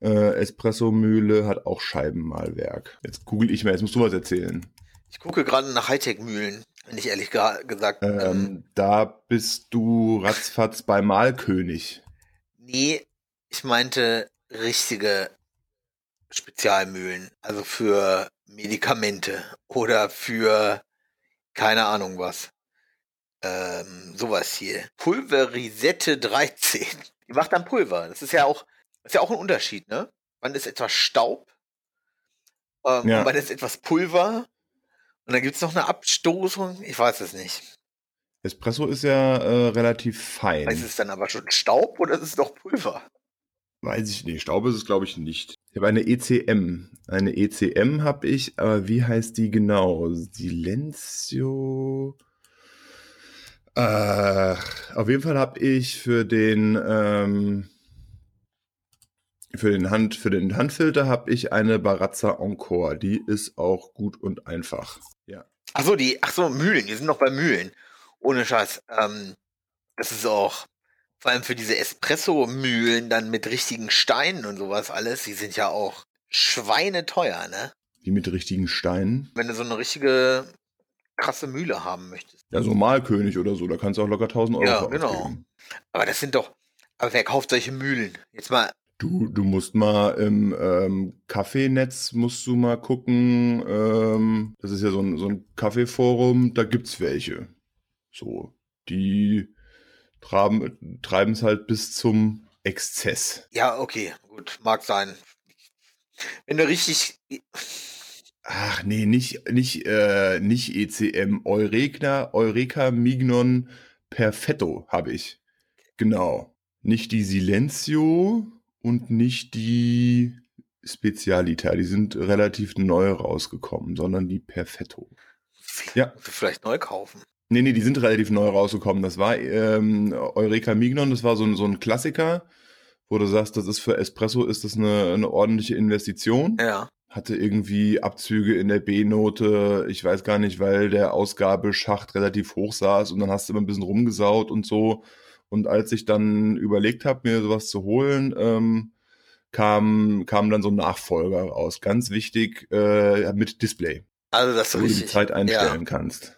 äh, Espresso-Mühle hat auch Scheibenmalwerk. Jetzt google ich mal, jetzt musst du was erzählen. Ich gucke gerade nach Hightech-Mühlen, wenn ich ehrlich gesagt. Ähm, Ähm, da bist du ratzfatz bei Malkönig. nee, ich meinte richtige Spezialmühlen. Also für Medikamente oder für keine Ahnung was. Ähm, sowas hier. Pulverisette 13. Die macht dann Pulver. Das ist ja auch, ist ja auch ein Unterschied, ne? Man ist etwas Staub. Ähm, Ja. man ist etwas Pulver. Und dann gibt's noch eine Abstoßung. Ich weiß es nicht. Espresso ist ja äh, relativ fein. Ist es dann aber schon Staub oder ist es doch Pulver? Weiß ich nicht. Staub ist es, glaube ich, nicht. Ich habe eine ECM. Eine ECM habe ich, aber wie heißt die genau? Silencio. Äh, auf jeden Fall habe ich für den ähm, für den Hand für den Handfilter habe ich eine Barazza Encore. Die ist auch gut und einfach. Ja. Ach so, die, ach so, Mühlen, die sind noch bei Mühlen. Ohne Scheiß. Ähm, das ist auch, Vor allem für diese Espresso-Mühlen dann mit richtigen Steinen und sowas alles, die sind ja auch schweineteuer, ne? Die mit richtigen Steinen. Wenn du so eine richtige krasse Mühle haben möchtest. Ja, so Malkönig oder so, da kannst du auch locker 1000 Euro Ja, für genau. ausgeben. Aber das sind doch, aber wer kauft solche Mühlen? Jetzt mal, Du, du musst mal im ähm, Kaffeenetz musst du mal gucken. Ähm, das ist ja so ein, so ein Kaffeeforum, da gibt's welche. So, die treiben es halt bis zum Exzess. ja, okay, gut, mag sein. Wenn du richtig, Ach nee, nicht, nicht, äh, nicht ECM, Eureka, Eureka Mignon Perfetto habe ich. Genau. Nicht die Silenzio und nicht die Spezialita. Die sind relativ neu rausgekommen, sondern die Perfetto. Ja. vielleicht neu kaufen. Nee, nee, die sind relativ neu rausgekommen. Das war ähm, Eureka Mignon, das war so ein, so ein Klassiker, wo du sagst, das ist für Espresso ist das eine, eine ordentliche Investition Ja, hatte irgendwie Abzüge in der B-Note, ich weiß gar nicht, weil der Ausgabeschacht relativ hoch saß und dann hast du immer ein bisschen rumgesaut und so. Und als ich dann überlegt habe, mir sowas zu holen, ähm, kam, kam dann so ein Nachfolger raus. Ganz wichtig, äh, mit Display, also das ist wo du die. Zeit einstellen kannst.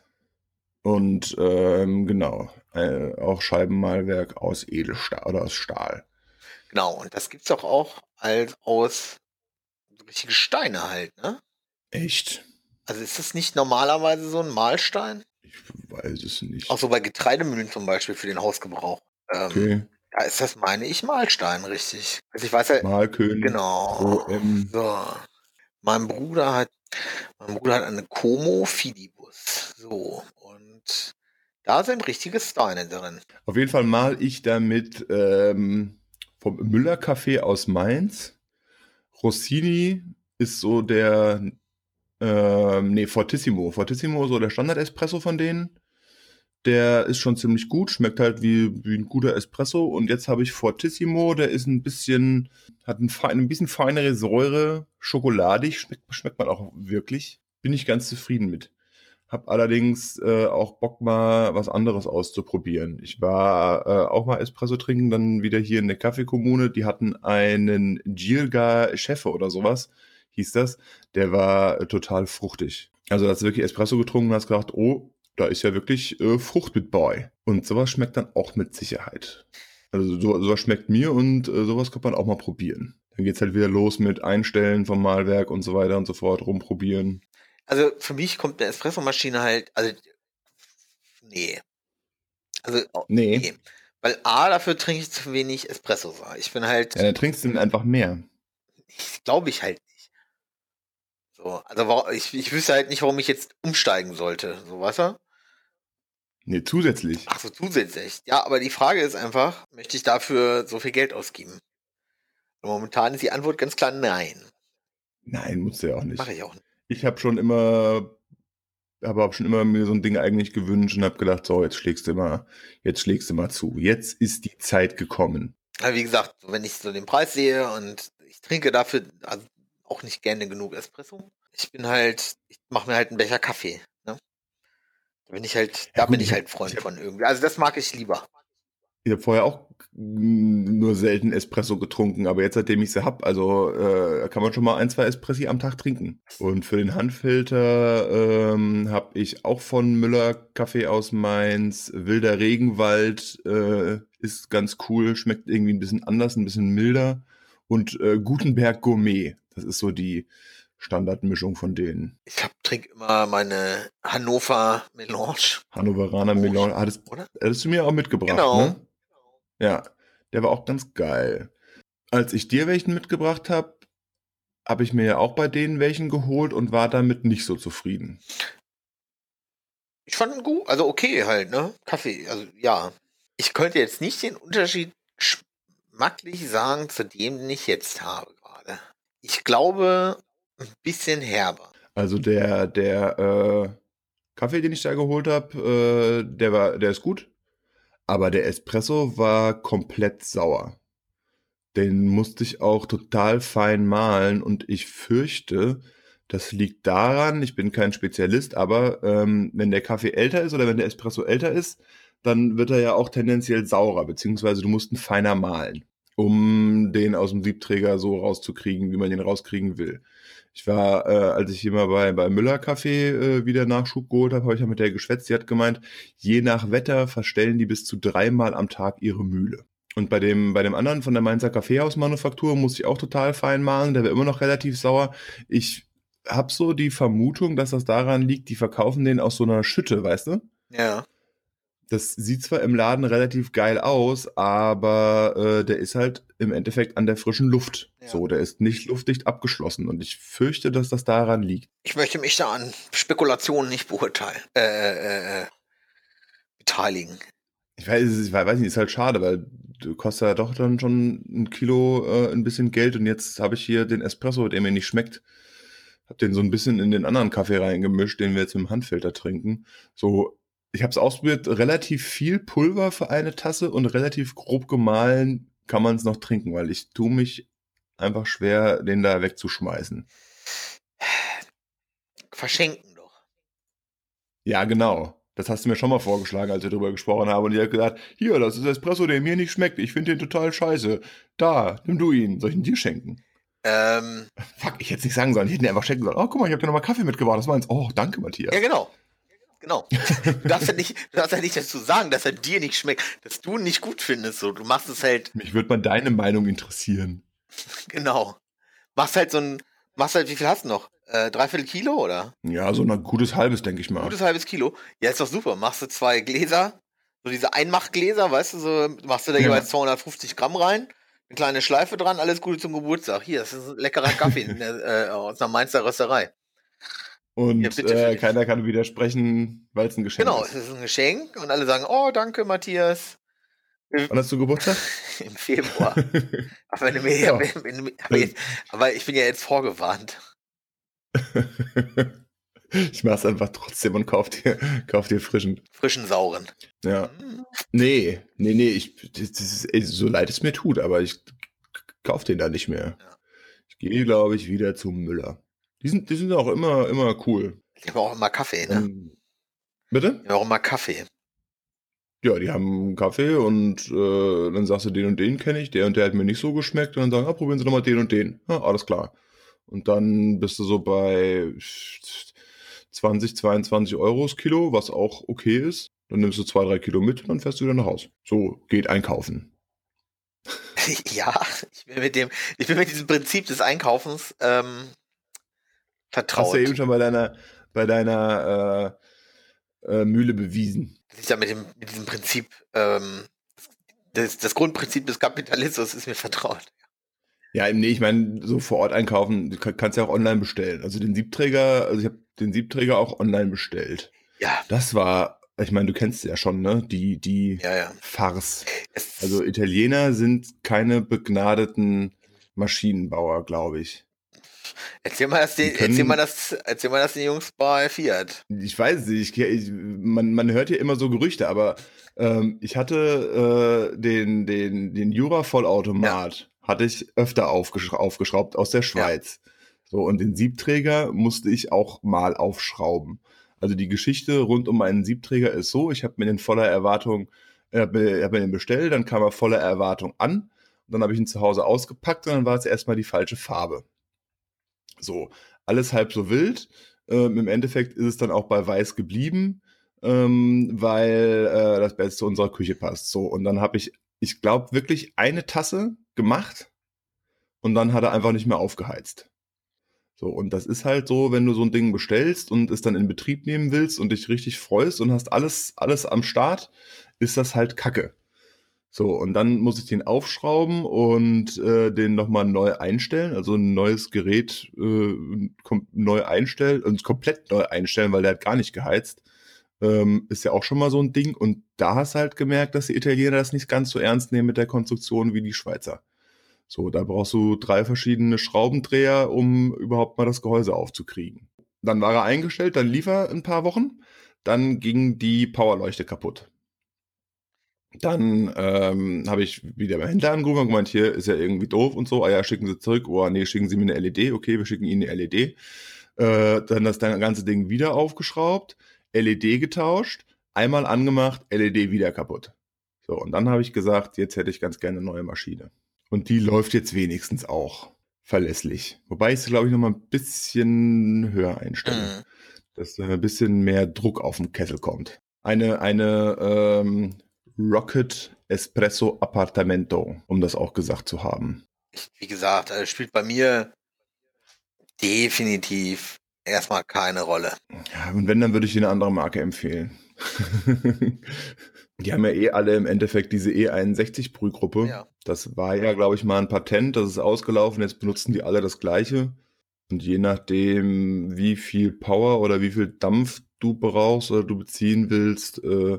Und ähm, genau, äh, auch Scheibenmalwerk aus Edelstahl oder aus Stahl. Genau, und das gibt's doch auch als aus so richtige Steine halt, ne? Echt? Also ist das nicht normalerweise so ein Mahlstein? Ich weiß es nicht. Auch so bei Getreidemühlen zum Beispiel für den Hausgebrauch. Ähm, Okay, Da ist das, meine ich, Mahlstein, richtig. Also ich weiß ja, Malkönig. genau. OM. So. Mein Bruder hat, mein Bruder hat eine Como Fidibus. So. Und da sind richtige Steine drin. Auf jeden Fall mal ich damit ähm, vom Müller Café aus Mainz. Rossini ist so der, ähm, nee, Fortissimo. Fortissimo, so der Standard-Espresso von denen. Der ist schon ziemlich gut, schmeckt halt wie, wie ein guter Espresso. Und jetzt habe ich Fortissimo, der ist ein bisschen, hat ein, fein, ein bisschen feinere Säure, schokoladig, schmeckt, schmeckt man auch wirklich. Bin ich ganz zufrieden mit. Hab allerdings äh, auch Bock mal was anderes auszuprobieren. Ich war äh, auch mal Espresso trinken, dann wieder hier in der Kaffeekommune. Die hatten einen Gilga Chefe oder sowas, hieß das. Der war äh, total fruchtig. Also hast du wirklich Espresso getrunken und hast gedacht, oh, da ist ja wirklich äh, Frucht mit bei. Und sowas schmeckt dann auch mit Sicherheit. Also so, sowas schmeckt mir und äh, sowas kann man auch mal probieren. Dann geht's halt wieder los mit Einstellen vom Malwerk und so weiter und so fort, rumprobieren. Also für mich kommt eine Espressomaschine halt, also nee. Also oh, Nee. nee. Weil A, dafür trinke ich zu wenig Espresso. Ich bin halt, Ja, dann trinkst du ihn einfach mehr. ich glaube ich halt. So, also ich, ich wüsste halt nicht, warum ich jetzt umsteigen sollte. So, weißt du? Nee, zusätzlich. Ach so, zusätzlich. Ja, aber die Frage ist einfach, möchte ich dafür so viel Geld ausgeben? Und momentan ist die Antwort ganz klar nein. Nein, musst du ja auch nicht. Mache ich auch nicht. Ich habe schon immer, aber hab schon immer mir so ein Ding eigentlich gewünscht und habe gedacht, so, jetzt schlägst du mal, jetzt schlägst du mal zu. Jetzt ist die Zeit gekommen. Aber wie gesagt, wenn ich so den Preis sehe und ich trinke dafür also auch nicht gerne genug Espresso. Ich bin halt, ich mache mir halt einen Becher Kaffee. Ne? Da bin ich halt, Ja, da gut, bin ich halt Freund ich von irgendwie. Also das mag ich lieber. Ich habe vorher auch nur selten Espresso getrunken, aber jetzt, seitdem ich sie hab, also äh, kann man schon mal ein, zwei Espressi am Tag trinken. Und für den Handfilter ähm, habe ich auch von Müller Kaffee aus Mainz, Wilder Regenwald, äh, ist ganz cool, schmeckt irgendwie ein bisschen anders, ein bisschen milder. Und äh, Gutenberg Gourmet, das ist so die Standardmischung von denen. Ich hab, trinke immer meine Hannover Melange, Hannoveraner Melange, hattest, oder? hattest du mir auch mitgebracht, Genau. ne? Ja, der war auch ganz geil. Als ich dir welchen mitgebracht habe, habe ich mir ja auch bei denen welchen geholt und war damit nicht so zufrieden. Ich fand ihn gut, also okay halt, ne? Kaffee, also ja. Ich könnte jetzt nicht den Unterschied geschmacklich sagen zu dem, den ich jetzt habe. Ich glaube, ein bisschen herber. Also der, der äh, Kaffee, den ich da geholt habe, äh, der war, der ist gut. Aber der Espresso war komplett sauer. Den musste ich auch total fein mahlen und ich fürchte, das liegt daran, ich bin kein Spezialist, aber ähm, wenn der Kaffee älter ist oder wenn der Espresso älter ist, dann wird er ja auch tendenziell saurer, beziehungsweise du musst ihn feiner mahlen, um den aus dem Siebträger so rauszukriegen, wie man den rauskriegen will. Ich war, äh, als ich hier mal bei, bei Müller Café äh, wieder Nachschub geholt habe, habe ich ja mit der geschwätzt. Die hat gemeint, je nach Wetter verstellen die bis zu dreimal am Tag ihre Mühle. Und bei dem, bei dem anderen von der Mainzer Kaffeehausmanufaktur muss ich auch total fein mahlen. Der wäre immer noch relativ sauer. Ich habe so die Vermutung, dass das daran liegt, die verkaufen den aus so einer Schütte, weißt du? Ja. Das sieht zwar im Laden relativ geil aus, aber äh, der ist halt im Endeffekt an der frischen Luft. Ja. So, der ist nicht luftdicht abgeschlossen. Und ich fürchte, dass das daran liegt. Ich möchte mich da an Spekulationen nicht beurteilen. Äh, äh, äh, beteiligen. Ich weiß, ich weiß nicht, ist halt schade, weil du kostet ja doch dann schon ein Kilo äh, ein bisschen Geld und jetzt habe ich hier den Espresso, der mir nicht schmeckt. Hab den so ein bisschen in den anderen Kaffee reingemischt, den wir jetzt mit dem Handfilter trinken. So, ich habe es ausprobiert, relativ viel Pulver für eine Tasse und relativ grob gemahlen kann man es noch trinken, weil ich tue mich einfach schwer, den da wegzuschmeißen. Verschenken doch. Ja, genau. Das hast du mir schon mal vorgeschlagen, als wir darüber gesprochen haben. Und ich habe gesagt, hier, das ist Espresso, der mir nicht schmeckt. Ich finde den total scheiße. Da, nimm du ihn. Soll ich ihn dir schenken? Ähm, Fuck, ich hätte es nicht sagen sollen. Ich hätte ihn einfach schenken sollen. Oh, guck mal, ich habe dir nochmal Kaffee mitgebracht. Das meins. Oh, danke, Matthias. ja, genau. Genau. Du darfst ja nicht, du darfst ja nicht dazu sagen, dass er dir nicht schmeckt, dass du ihn nicht gut findest. So, du machst es halt, Mich würde mal deine Meinung interessieren. [LAUGHS] genau. Machst halt so ein, machst halt, wie viel hast du noch? Äh, dreiviertel Kilo oder? Ja, so ein gutes halbes, denke ich mal. Gutes halbes Kilo. Ja, ist doch super. Machst du zwei Gläser, so diese Einmachgläser, weißt du, so machst du da Ja. jeweils 250 Gramm rein, eine kleine Schleife dran, alles Gute zum Geburtstag. Hier, das ist ein leckerer Kaffee in äh, aus einer Mainzer Rösterei. Und Ja, bitte äh, keiner kann widersprechen, weil es ein Geschenk Genau, es ist. ist ein Geschenk und alle sagen, oh, danke, Matthias. Wann hast du Geburtstag? [LAUGHS] Im Februar. [LAUGHS] Aber, mir, Ja. aber, jetzt, aber ich bin ja jetzt vorgewarnt. [LAUGHS] ich mach's einfach trotzdem und kauf dir, kauf dir frischen. Frischen Sauren. Ja. Nee, nee, nee, ich, das das ist, so leid es mir tut, aber ich kauf den da nicht mehr. Ja. Ich gehe, glaube ich, wieder zum Müller. Die sind, die sind auch immer, immer cool. Ich habe auch immer Kaffee, ne? Ähm, bitte? Ich habe auch immer Kaffee. Ja, die haben Kaffee und äh, dann sagst du, den und den kenne ich, der und der hat mir nicht so geschmeckt und dann sagen, ah, probieren Sie doch mal den und den. Ja, alles klar. Und dann bist du so bei 20, 22 Euro das Kilo, was auch okay ist. Dann nimmst du zwei, drei Kilo mit und dann fährst du wieder nach Hause. So geht einkaufen. [LAUGHS] ja, ich bin mit dem, ich bin mit diesem Prinzip des Einkaufens ähm, Hast vertraut. du ja eben schon bei deiner, bei deiner äh, äh, Mühle bewiesen. dass ich da mit, dem, mit diesem Prinzip, ähm, das, das Grundprinzip des Kapitalismus ist mir vertraut. Ja, nee, ich meine, so vor Ort einkaufen, du kann- kannst ja auch online bestellen. Also den Siebträger, also ich habe den Siebträger auch online bestellt. Ja, Das war, ich meine, du kennst ja schon, ne? Die, die ja, ja. Farce. Es, Also Italiener sind keine begnadeten Maschinenbauer, glaube ich. Erzähl mal das, den, die können- erzähl mal das, erzähl mal das den Jungs bei Fiat. Ich weiß nicht, ich, ich, man, man hört ja immer so Gerüchte, aber ähm, ich hatte äh, den, den, den Jura-Vollautomat, hatte ich öfter aufgesch aufgeschraubt aus der Schweiz. So, und den Siebträger musste ich auch mal aufschrauben. Also die Geschichte rund um meinen Siebträger ist so, ich habe mir den voller Erwartung, äh, hab mir den bestellt, dann kam er voller Erwartung an, und dann habe ich ihn zu Hause ausgepackt und dann war es erstmal die falsche Farbe. So, alles halb so wild. Ähm, Im Endeffekt ist es dann auch bei weiß geblieben, ähm, weil äh, das Beste zu unserer Küche passt. So, und dann habe ich, ich glaube, wirklich eine Tasse gemacht und dann hat er einfach nicht mehr aufgeheizt. So, und das ist halt so, wenn du so ein Ding bestellst und es dann in Betrieb nehmen willst und dich richtig freust und hast alles, alles am Start, ist das halt Kacke. So, und dann muss ich den aufschrauben und äh, den nochmal neu einstellen, also ein neues Gerät äh, neu einstellen, und komplett neu einstellen, weil der hat gar nicht geheizt. Ähm, ist ja auch schon mal so ein Ding. Und da hast halt gemerkt, dass die Italiener das nicht ganz so ernst nehmen mit der Konstruktion wie die Schweizer. So, da brauchst du drei verschiedene Schraubendreher, um überhaupt mal das Gehäuse aufzukriegen. Dann war er eingestellt, dann lief er ein paar Wochen, dann ging die Powerleuchte kaputt. Dann ähm, habe ich wieder beim Händler angerufen und gemeint, hier ist ja irgendwie doof und so. Ah ja, schicken Sie zurück. Oh, nee, schicken Sie mir eine LED. Okay, wir schicken Ihnen eine LED. Äh, dann das ganze Ding wieder aufgeschraubt, LED getauscht, einmal angemacht, LED wieder kaputt. So, und dann habe ich gesagt, jetzt hätte ich ganz gerne eine neue Maschine. Und die läuft jetzt wenigstens auch verlässlich. Wobei ich es, glaube ich, noch mal ein bisschen höher einstelle. Mhm. Dass da ein bisschen mehr Druck auf den Kessel kommt. Eine, eine ähm, Rocket Espresso Appartamento, um das auch gesagt zu haben. Wie gesagt, also spielt bei mir definitiv erstmal keine Rolle. Ja, und wenn, dann würde ich dir eine andere Marke empfehlen. [LAUGHS] Die haben ja eh alle im Endeffekt diese E61-Brühgruppe. Ja. Das war ja, glaube ich, mal ein Patent, das ist ausgelaufen. Jetzt benutzen die alle das Gleiche. Und je nachdem, wie viel Power oder wie viel Dampf du brauchst oder du beziehen willst, äh,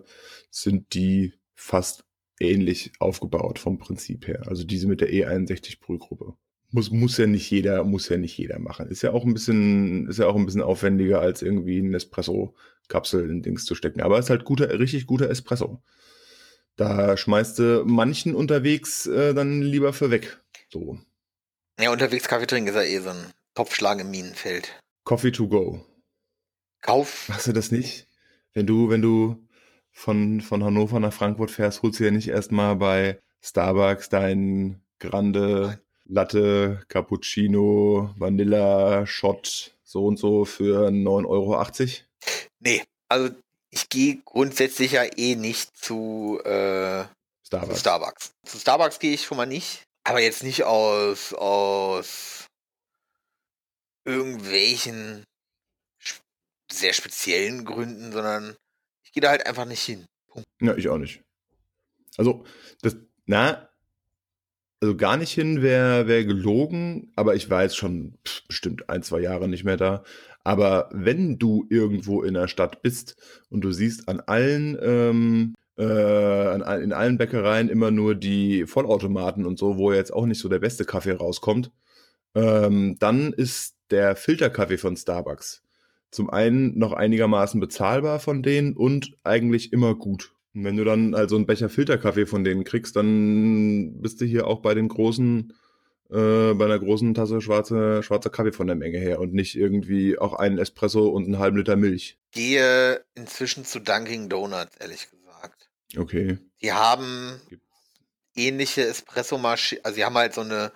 sind die fast ähnlich aufgebaut vom Prinzip her. Also diese mit der E61-Brühgruppe. Muss, muss ja nicht jeder, muss ja nicht jeder machen. Ist ja auch ein bisschen, ist ja auch ein bisschen aufwendiger, als irgendwie ein Espresso-Kapsel in Dings zu stecken. Aber ist halt guter, richtig guter Espresso. Da schmeißt du manchen unterwegs äh, dann lieber für weg. So. Ja, unterwegs Kaffee trinken ist ja eh so ein Topfschlag im Minenfeld. Coffee to go. Kauf. Machst du das nicht? Wenn du, wenn du von, von Hannover nach Frankfurt fährst, holst du ja nicht erstmal bei Starbucks dein Grande. Latte, Cappuccino, Vanilla, Shot, so und so für 9,80 Euro. Nee, also ich gehe grundsätzlich ja eh nicht zu, äh, zu Starbucks. Starbucks. Zu Starbucks gehe ich schon mal nicht. Aber jetzt nicht aus, aus irgendwelchen sehr speziellen Gründen, sondern ich gehe da halt einfach nicht hin. Ja, ich auch nicht. Also, das, na, also gar nicht hin wäre wär gelogen, aber ich war jetzt schon bestimmt ein, zwei Jahre nicht mehr da. Aber wenn du irgendwo in der Stadt bist und du siehst an allen, ähm, äh, an, in allen Bäckereien immer nur die Vollautomaten und so, wo jetzt auch nicht so der beste Kaffee rauskommt, ähm, dann ist der Filterkaffee von Starbucks zum einen noch einigermaßen bezahlbar von denen und eigentlich immer gut. Und wenn du dann also einen Becher Filterkaffee von denen kriegst, dann bist du hier auch bei den großen, äh, bei einer großen Tasse schwarze, schwarzer Kaffee von der Menge her und nicht irgendwie auch einen Espresso und einen halben Liter Milch. Gehe inzwischen zu Dunkin' Donuts, ehrlich gesagt. Okay. Die haben ähnliche Espresso-Maschine, also sie haben halt so eine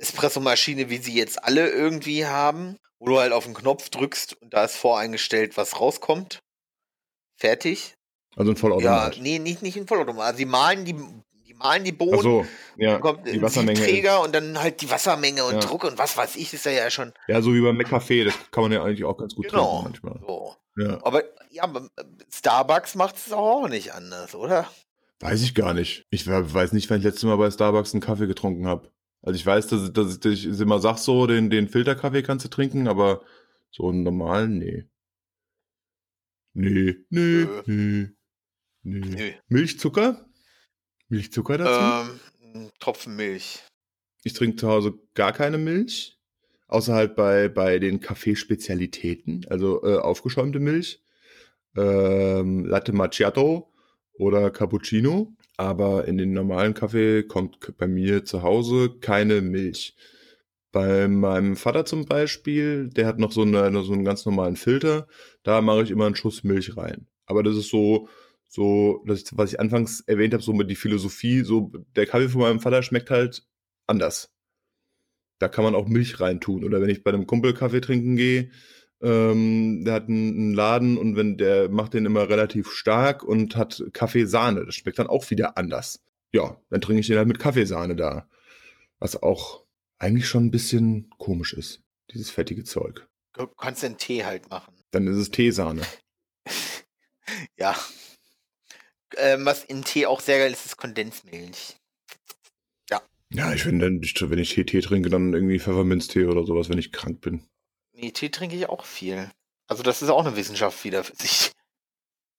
Espresso-Maschine, wie sie jetzt alle irgendwie haben, wo du halt auf den Knopf drückst und da ist voreingestellt, was rauskommt. Fertig. Also ein Ja, Vollautomat. nee, nicht, nicht in Vollautomat. Also sie malen die, die malen die Bohnen, Ach so, ja. dann kommt Die ein Wassermenge. Siebträger Ist, und dann halt die Wassermenge und Ja. Druck und was weiß ich, ist da ja schon. ja, so wie beim McCafé, das kann man ja eigentlich auch ganz gut Genau. trinken manchmal. So. Ja. Aber ja, aber Starbucks macht es auch nicht anders, oder? Weiß ich gar nicht. Ich we- weiß nicht, wann ich letztes Mal bei Starbucks einen Kaffee getrunken habe. Also ich weiß, dass, dass ich, dass ich immer sag so, den, den Filterkaffee kannst du trinken, aber so einen normalen, nee. Nee, nee, Nö. nee, nee. Nö. Milchzucker? Milchzucker dazu? Ähm, Tropfen Milch. Ich trinke zu Hause gar keine Milch. Außer halt bei, bei den Kaffeespezialitäten, also äh, aufgeschäumte Milch, ähm, Latte Macchiato oder Cappuccino. Aber in den normalen Kaffee kommt bei mir zu Hause keine Milch. Bei meinem Vater zum Beispiel, der hat noch so, eine, so einen ganz normalen Filter, da mache ich immer einen Schuss Milch rein. Aber das ist so, so, das, was ich anfangs erwähnt habe, so mit die Philosophie, so der Kaffee von meinem Vater schmeckt halt anders. Da kann man auch Milch reintun. Oder wenn ich bei einem Kumpel Kaffee trinken gehe, ähm, der hat einen, einen Laden und wenn der macht den immer relativ stark und hat Kaffeesahne. Das schmeckt dann auch wieder anders. Ja, dann trinke ich den halt mit Kaffeesahne da. Was auch eigentlich schon ein bisschen komisch ist, dieses fettige Zeug. Du kannst den Tee halt machen. Dann ist es Teesahne. [LAUGHS] Ja. Ähm, was in Tee auch sehr geil ist, ist Kondensmilch. Ja, ich finde, wenn ich, wenn ich Tee, Tee trinke, dann irgendwie Pfefferminztee oder sowas, wenn ich krank bin. Nee, Tee trinke ich auch viel. Also das ist auch eine Wissenschaft wieder für sich.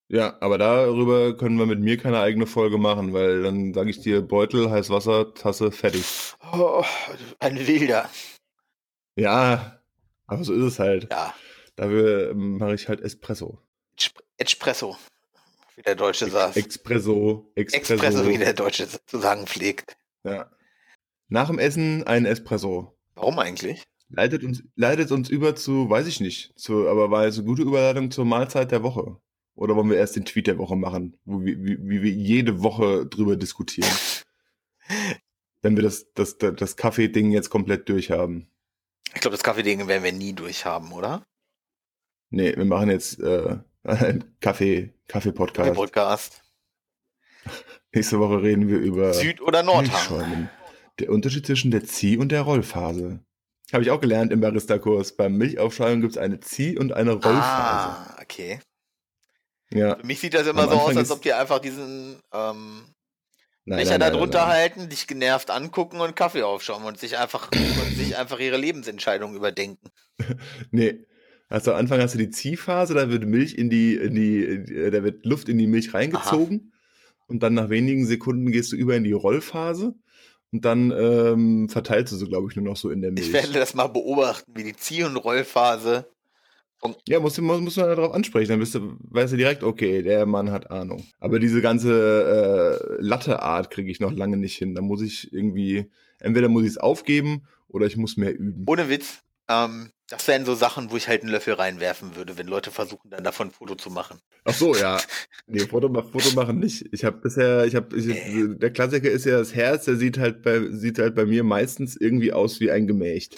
Ja, aber darüber können wir mit mir keine eigene Folge machen, weil dann sage ich dir Beutel, heiß Wasser, Tasse, fertig. Oh, ein Wilder. Ja, aber so ist es halt. Ja. Dafür ähm, mache ich halt Espresso. Esp- Espresso. Wie der Deutsche sagt. Expresso, Expresso. Espresso, wie der Deutsche zu sagen pflegt. Ja. Nach dem Essen ein Espresso. Warum eigentlich? Leitet uns, leitet uns über zu, weiß ich nicht, zu, aber war jetzt eine gute Überleitung zur Mahlzeit der Woche. Oder wollen wir erst den Tweet der Woche machen, wo wir, wie, wie wir jede Woche drüber diskutieren? [LAUGHS] Wenn wir das, das, das, das Kaffee-Ding jetzt komplett durchhaben. Ich glaube, das Kaffee-Ding werden wir nie durchhaben, oder? Nee, wir machen jetzt äh, [LAUGHS] einen Kaffee, Kaffee-Podcast. Podcast. [LAUGHS] Nächste Woche reden wir über Süd- oder Nordhang. Der Unterschied zwischen der Zieh- und der Rollphase. Habe ich auch gelernt im Barista-Kurs. Beim Milchaufschäumen gibt es eine Zieh- und eine Rollphase. Ah, okay. Ja. Für mich sieht das immer Am so aus, Anfang als ist- ob die einfach diesen ähm, Nein, Becher da drunter halten, dich genervt angucken und Kaffee aufschauen und sich einfach und sich [COUGHS] einfach ihre Lebensentscheidung überdenken. [LAUGHS] Nee. Also am Anfang hast du die Ziehphase, da wird Milch in die, in die, in die- da wird Luft in die Milch reingezogen. Und dann nach wenigen Sekunden gehst du über in die Rollphase. Und dann ähm, verteilst du sie, glaube ich, nur noch so in der Milch. Ich werde das mal beobachten, wie die Zieh- und Rollphase. Ja, musst du, muss, muss man darauf ansprechen, dann bist du, weißt du direkt, okay, der Mann hat Ahnung. Aber diese ganze äh, Latte-Art kriege ich noch lange nicht hin. Da muss ich irgendwie, entweder muss ich es aufgeben oder ich muss mehr üben. Ohne Witz. Ähm, das wären so Sachen, wo ich halt einen Löffel reinwerfen würde, wenn Leute versuchen, dann davon ein Foto zu machen. Ach so, ja. [LAUGHS] Nee, Foto, Foto machen nicht. Ich habe bisher, ich habe, ich, Nee. der Klassiker ist ja das Herz, der sieht halt bei, sieht halt bei mir meistens irgendwie aus wie ein Gemächt.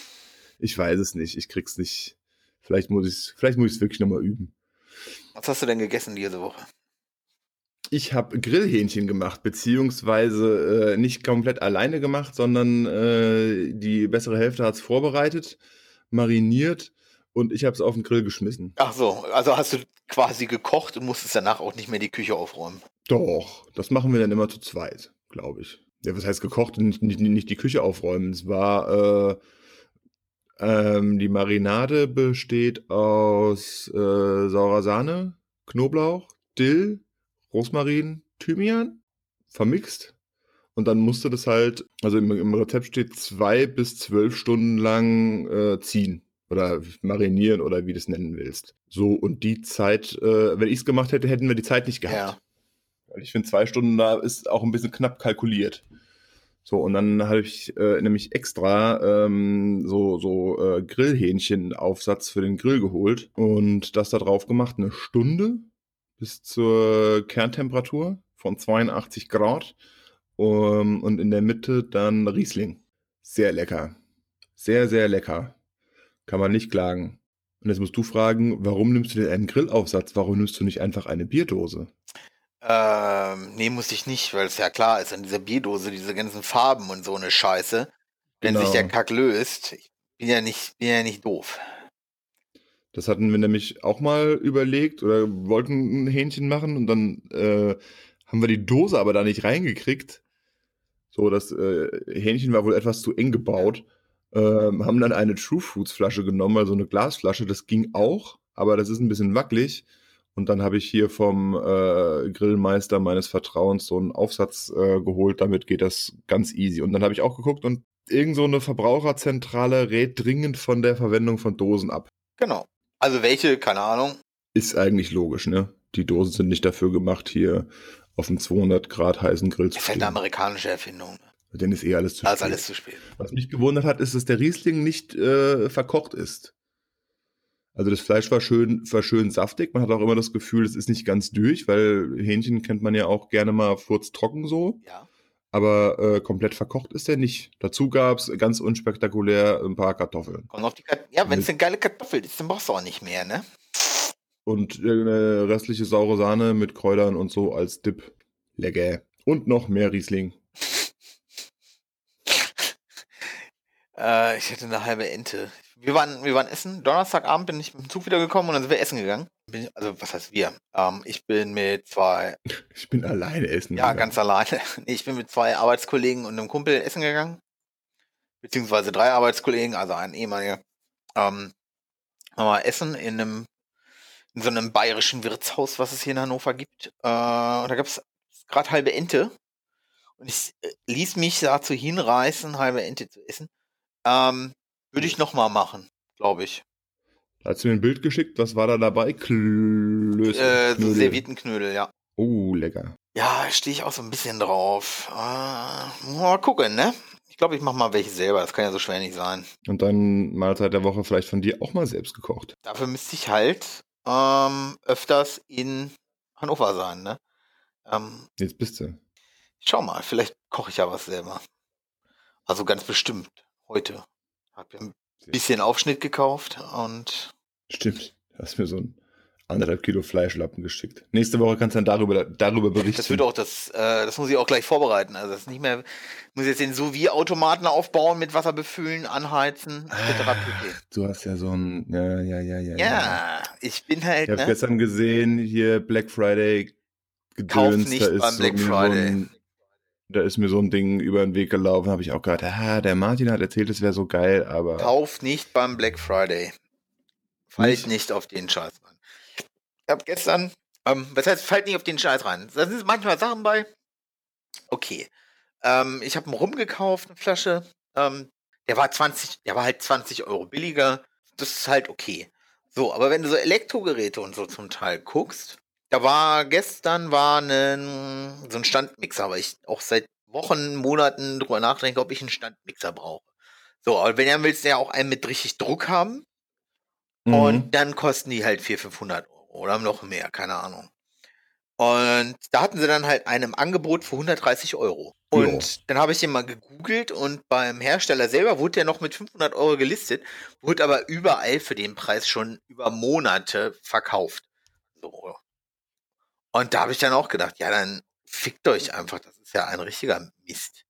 Ich weiß es nicht, ich krieg's nicht. Vielleicht muss ich's, vielleicht muss ich's wirklich nochmal üben. Was hast du denn gegessen diese Woche? Ich habe Grillhähnchen gemacht, beziehungsweise äh, nicht komplett alleine gemacht, sondern äh, die bessere Hälfte hat's vorbereitet, mariniert und ich habe es auf den Grill geschmissen. Ach so, also hast du quasi gekocht und musstest danach auch nicht mehr die Küche aufräumen. Doch, das machen wir dann immer zu zweit, glaube ich. Ja, was heißt gekocht und nicht, nicht, nicht die Küche aufräumen? Es war, äh, ähm, die Marinade besteht aus äh, saurer Sahne, Knoblauch, Dill, Rosmarin, Thymian, vermixt. Und dann musste das halt, also im, im Rezept steht zwei bis zwölf Stunden lang äh, ziehen oder marinieren oder wie du es nennen willst. So, und die Zeit, äh, wenn ich es gemacht hätte, hätten wir die Zeit nicht gehabt. Ja. Weil ich finde, zwei Stunden da ist auch ein bisschen knapp kalkuliert. So, und dann habe ich äh, nämlich extra ähm, so, so äh, Grillhähnchen-Aufsatz für den Grill geholt und das da drauf gemacht, eine Stunde bis zur Kerntemperatur von 82 Grad um, und in der Mitte dann Riesling. Sehr lecker. Sehr, sehr lecker. Kann man nicht klagen. Und jetzt musst du fragen, warum nimmst du denn einen Grillaufsatz? Warum nimmst du nicht einfach eine Bierdose? Ähm, nee, muss ich nicht, weil es ja klar ist, an dieser Bierdose, diese ganzen Farben und so eine Scheiße, wenn sich Genau. der Kack löst, ich bin ja nicht, bin ja nicht doof. Das hatten wir nämlich auch mal überlegt oder wollten ein Hähnchen machen und dann äh, haben wir die Dose aber da nicht reingekriegt. So, das äh, Hähnchen war wohl etwas zu eng gebaut. Ähm, haben dann eine True Foods Flasche genommen, also eine Glasflasche. Das ging auch, aber das ist ein bisschen wackelig. Und dann habe ich hier vom äh, Grillmeister meines Vertrauens so einen Aufsatz äh, geholt. Damit geht das ganz easy. Und dann habe ich auch geguckt und irgend so eine Verbraucherzentrale rät dringend von der Verwendung von Dosen ab. Genau. Also welche, keine Ahnung. Ist eigentlich logisch, ne? Die Dosen sind nicht dafür gemacht, hier auf dem 200 Grad heißen Grill zu stehen. amerikanische Erfindung. Denn ist eh alles zu ist spät. alles zu spät. Was mich gewundert hat, ist, dass der Riesling nicht äh, verkocht ist. Also das Fleisch war schön, war schön saftig. Man hat auch immer das Gefühl, es ist nicht ganz durch, weil Hähnchen kennt man ja auch gerne mal furztrocken so. Ja. Aber äh, komplett verkocht ist er nicht. Dazu gab es ganz unspektakulär ein paar Kartoffeln. Kommt auf die Kat ja, wenn es eine geile Kartoffel ist, dann brauchst du auch nicht mehr, ne? Und eine restliche saure Sahne mit Kräutern und so als Dip. Lecker. Und noch mehr Riesling. [LAUGHS] Äh, ich hätte eine halbe Ente. Wir waren, wir waren essen. Donnerstagabend bin ich mit dem Zug wiedergekommen und dann sind wir essen gegangen. Ich- also, was heißt wir? Ähm, ich bin mit zwei, [LAUGHS] Ich bin alleine essen. ja, gegangen. ganz alleine. [LAUGHS] Ich bin mit zwei Arbeitskollegen und einem Kumpel essen gegangen. Beziehungsweise drei Arbeitskollegen, also ein ehemaliger. Ähm, haben wir essen in einem, in so einem bayerischen Wirtshaus, was es hier in Hannover gibt. Äh, und da gab es gerade halbe Ente. Und ich äh, ließ mich dazu hinreißen, halbe Ente zu essen. Ähm, würde ich nochmal machen, glaube ich. Da hast du mir ein Bild geschickt, was war da dabei? Klöße. Äh, so Knödel. Servietenknödel, ja. Oh, lecker. Ja, stehe ich auch so ein bisschen drauf. Äh, mal gucken, ne? Ich glaube, ich mache mal welche selber. Das kann ja so schwer nicht sein. Und dann Mahlzeit der Woche vielleicht von dir auch mal selbst gekocht. Dafür müsste ich halt ähm, öfters in Hannover sein, ne? Ähm, Jetzt bist du. Schau mal, vielleicht koche ich ja was selber. Also ganz bestimmt heute. Hab ja ein bisschen Aufschnitt gekauft und. Stimmt. Hast mir so ein anderthalb Kilo Fleischlappen geschickt. Nächste Woche kannst du dann darüber, darüber berichten. Das wird auch das, äh, das muss ich auch gleich vorbereiten. Also das ist nicht mehr, muss jetzt den Sous-Automaten aufbauen, mit Wasser befüllen, anheizen, etc. Ah, du hast ja so ein, ja, ja, ja, ja. Ja, ich bin halt. Ich habe ne? gestern gesehen, hier Black Friday Gedöns, Kauf nicht da ist beim Black so Friday. Ein, da ist mir so ein Ding über den Weg gelaufen, habe ich auch gedacht, ah, der Martin hat erzählt, es wäre so geil, aber. Kauf nicht beim Black Friday. Fallt nicht, nicht auf den Scheiß rein. Ich habe gestern, ähm, was heißt, fallt nicht auf den Scheiß rein. Da sind manchmal Sachen bei. Okay. Ähm, ich habe einen Rum gekauft, eine Flasche. Ähm, der war 20, der war halt 20 Euro billiger. Das ist halt okay. So, aber wenn du so Elektrogeräte und so zum Teil guckst, da war gestern war ein, so ein Standmixer, weil ich auch seit Wochen, Monaten drüber nachdenke, ob ich einen Standmixer brauche. So, aber wenn du willst du ja auch einen mit richtig Druck haben. Mhm. Und dann kosten die halt 400, 500 Euro oder noch mehr, keine Ahnung. Und da hatten sie dann halt einem Angebot für 130 Euro. Und jo. dann habe ich den mal gegoogelt und beim Hersteller selber wurde der noch mit 500 Euro gelistet, wurde aber überall für den Preis schon über Monate verkauft. So. Und da habe ich dann auch gedacht, ja, dann fickt euch einfach. Das ist ja ein richtiger Mist.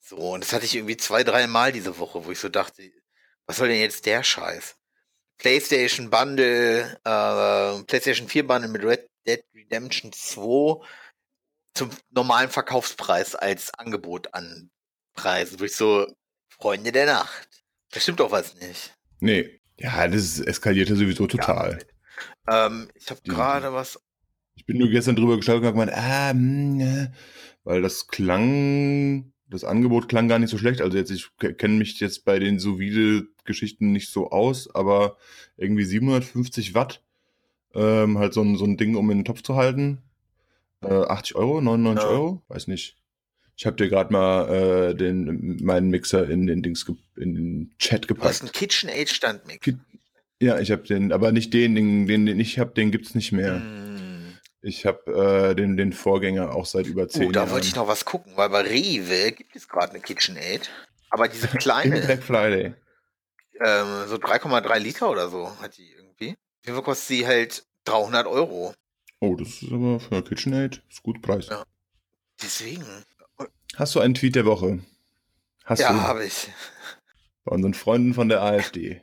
So, und das hatte ich irgendwie zwei, drei Mal diese Woche, wo ich so dachte, was soll denn jetzt der Scheiß? PlayStation Bundle, äh, PlayStation 4 Bundle mit Red Dead Redemption 2 zum normalen Verkaufspreis als Angebot an Preisen. Wo ich so, Freunde der Nacht. Das stimmt doch was nicht. Nee. Ja, das eskalierte sowieso total. Ja, ähm, ich habe gerade was ich bin nur gestern drüber geschaut und gemeint, ah, mh, hm, weil das klang, das Angebot klang gar nicht so schlecht. Also jetzt, ich kenne mich jetzt bei den sous geschichten nicht so aus, aber irgendwie 750 Watt, ähm, halt so ein, so ein Ding, um in den Topf zu halten. Äh, 80 Euro, 99 ja. Euro, weiß nicht. Ich habe dir gerade mal äh, den, meinen Mixer in den Dings in den Chat gepackt. Du hast einen KitchenAid Standmixer. Ja, ich habe den, aber nicht den, den, den, den ich habe, den gibt's nicht mehr. Mm. Ich habe äh, den, den Vorgänger auch seit über zehn uh, Jahren. Da wollte ich noch was gucken, weil bei Rewe gibt es gerade eine KitchenAid. Aber diese [LAUGHS] kleine. Black Friday. Ähm, so 3,3 Liter oder so hat die irgendwie. Wie viel kostet sie halt 300 Euro? Oh, das ist aber für eine KitchenAid ist gut Preis. Ja. Deswegen. Hast du einen Tweet der Woche? Hast ja, habe ich. Bei unseren Freunden von der [LAUGHS] AfD.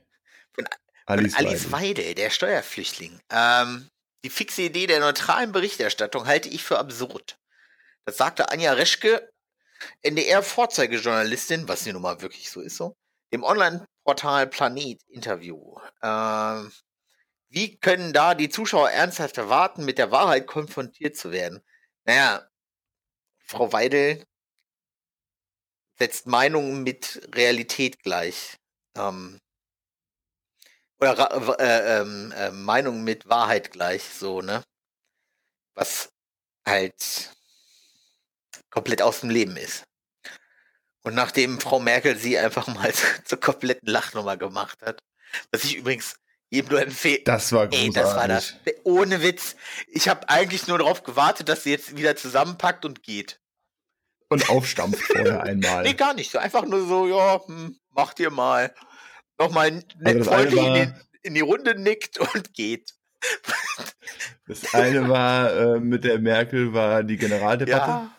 Von, Alice, von Alice Weidel. Weidel, der Steuerflüchtling. Ähm, die fixe Idee der neutralen Berichterstattung halte ich für absurd. Das sagte Anja Reschke, NDR-Vorzeigejournalistin, was sie nun mal wirklich so ist, so, dem Online-Portal Planet Interview. Ähm, wie können da die Zuschauer ernsthaft erwarten, mit der Wahrheit konfrontiert zu werden? Naja, Frau Weidel setzt Meinungen mit Realität gleich. Ähm, oder äh, ähm, äh, Meinung mit Wahrheit gleich, so, ne? Was halt komplett aus dem Leben ist. Und nachdem Frau Merkel sie einfach mal [LAUGHS] zur kompletten Lachnummer gemacht hat, was ich übrigens jedem nur empfehle. Das war großartig. Ey, das war das. Ohne Witz. Ich habe eigentlich nur darauf gewartet, dass sie jetzt wieder zusammenpackt und geht. Und aufstampft vorher [LAUGHS] einmal. Nee, gar nicht. Einfach nur so, ja, hm, macht ihr mal nochmal nett also freundlich in, die, in die Runde nickt und geht. [LAUGHS] Das eine war äh, mit der Merkel war die Generaldebatte. Ja,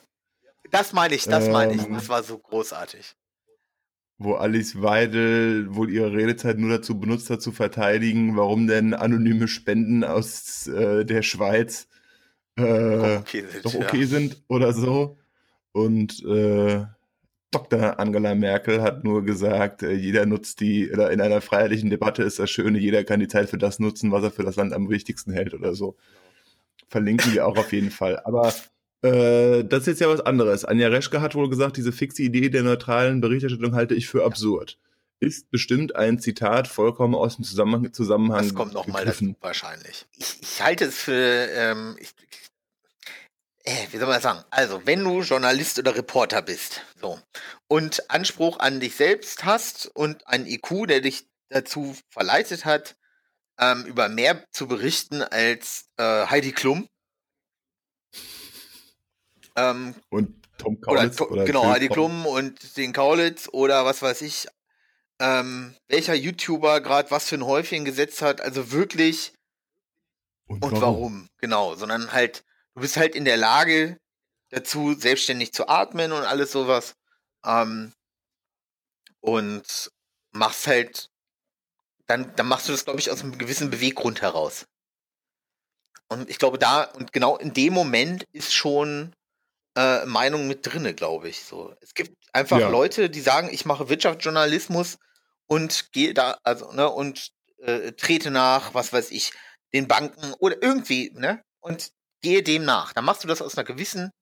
das meine ich, das meine ich. Ähm. Das war so großartig. Wo Alice Weidel wohl ihre Redezeit nur dazu benutzt hat, zu verteidigen, warum denn anonyme Spenden aus äh, der Schweiz äh, okay sind, doch okay ja. sind oder so. Und äh, Dr. Angela Merkel hat nur gesagt, äh, jeder nutzt die, oder in einer freiheitlichen Debatte ist das Schöne, jeder kann die Zeit für das nutzen, was er für das Land am wichtigsten hält oder so. Verlinken wir auch auf jeden Fall. Aber äh, das ist jetzt ja was anderes. Anja Reschke hat wohl gesagt, diese fixe Idee der neutralen Berichterstattung halte ich für absurd. Ist bestimmt ein Zitat vollkommen aus dem Zusammenhang. Zusammenhang das kommt nochmal dazu wahrscheinlich. Ich, ich, halte es für, ähm, ich, wie soll man sagen? Also, wenn du Journalist oder Reporter bist, so, und Anspruch an dich selbst hast und einen IQ, der dich dazu verleitet hat, ähm, über mehr zu berichten als äh, Heidi Klum, Ähm, Und Tom oder, Kaulitz. To- Oder, genau, Heidi. Klum und den Kaulitz oder was weiß ich, ähm, welcher YouTuber gerade was für ein Häufchen gesetzt hat. Also wirklich und warum. genau, sondern halt, du bist halt in der Lage dazu, selbstständig zu atmen und alles sowas. Ähm, und machst halt, dann, dann machst du das, glaube ich, aus einem gewissen Beweggrund heraus. Und ich glaube, da, und genau in dem Moment ist schon äh, Meinung mit drinne, glaube ich. So. Es gibt einfach Ja. Leute, die sagen, ich mache Wirtschaftsjournalismus und gehe da, also, ne, und äh, trete nach, was weiß ich, den Banken oder irgendwie, ne? Und gehe dem nach. Dann machst du das aus einer gewissen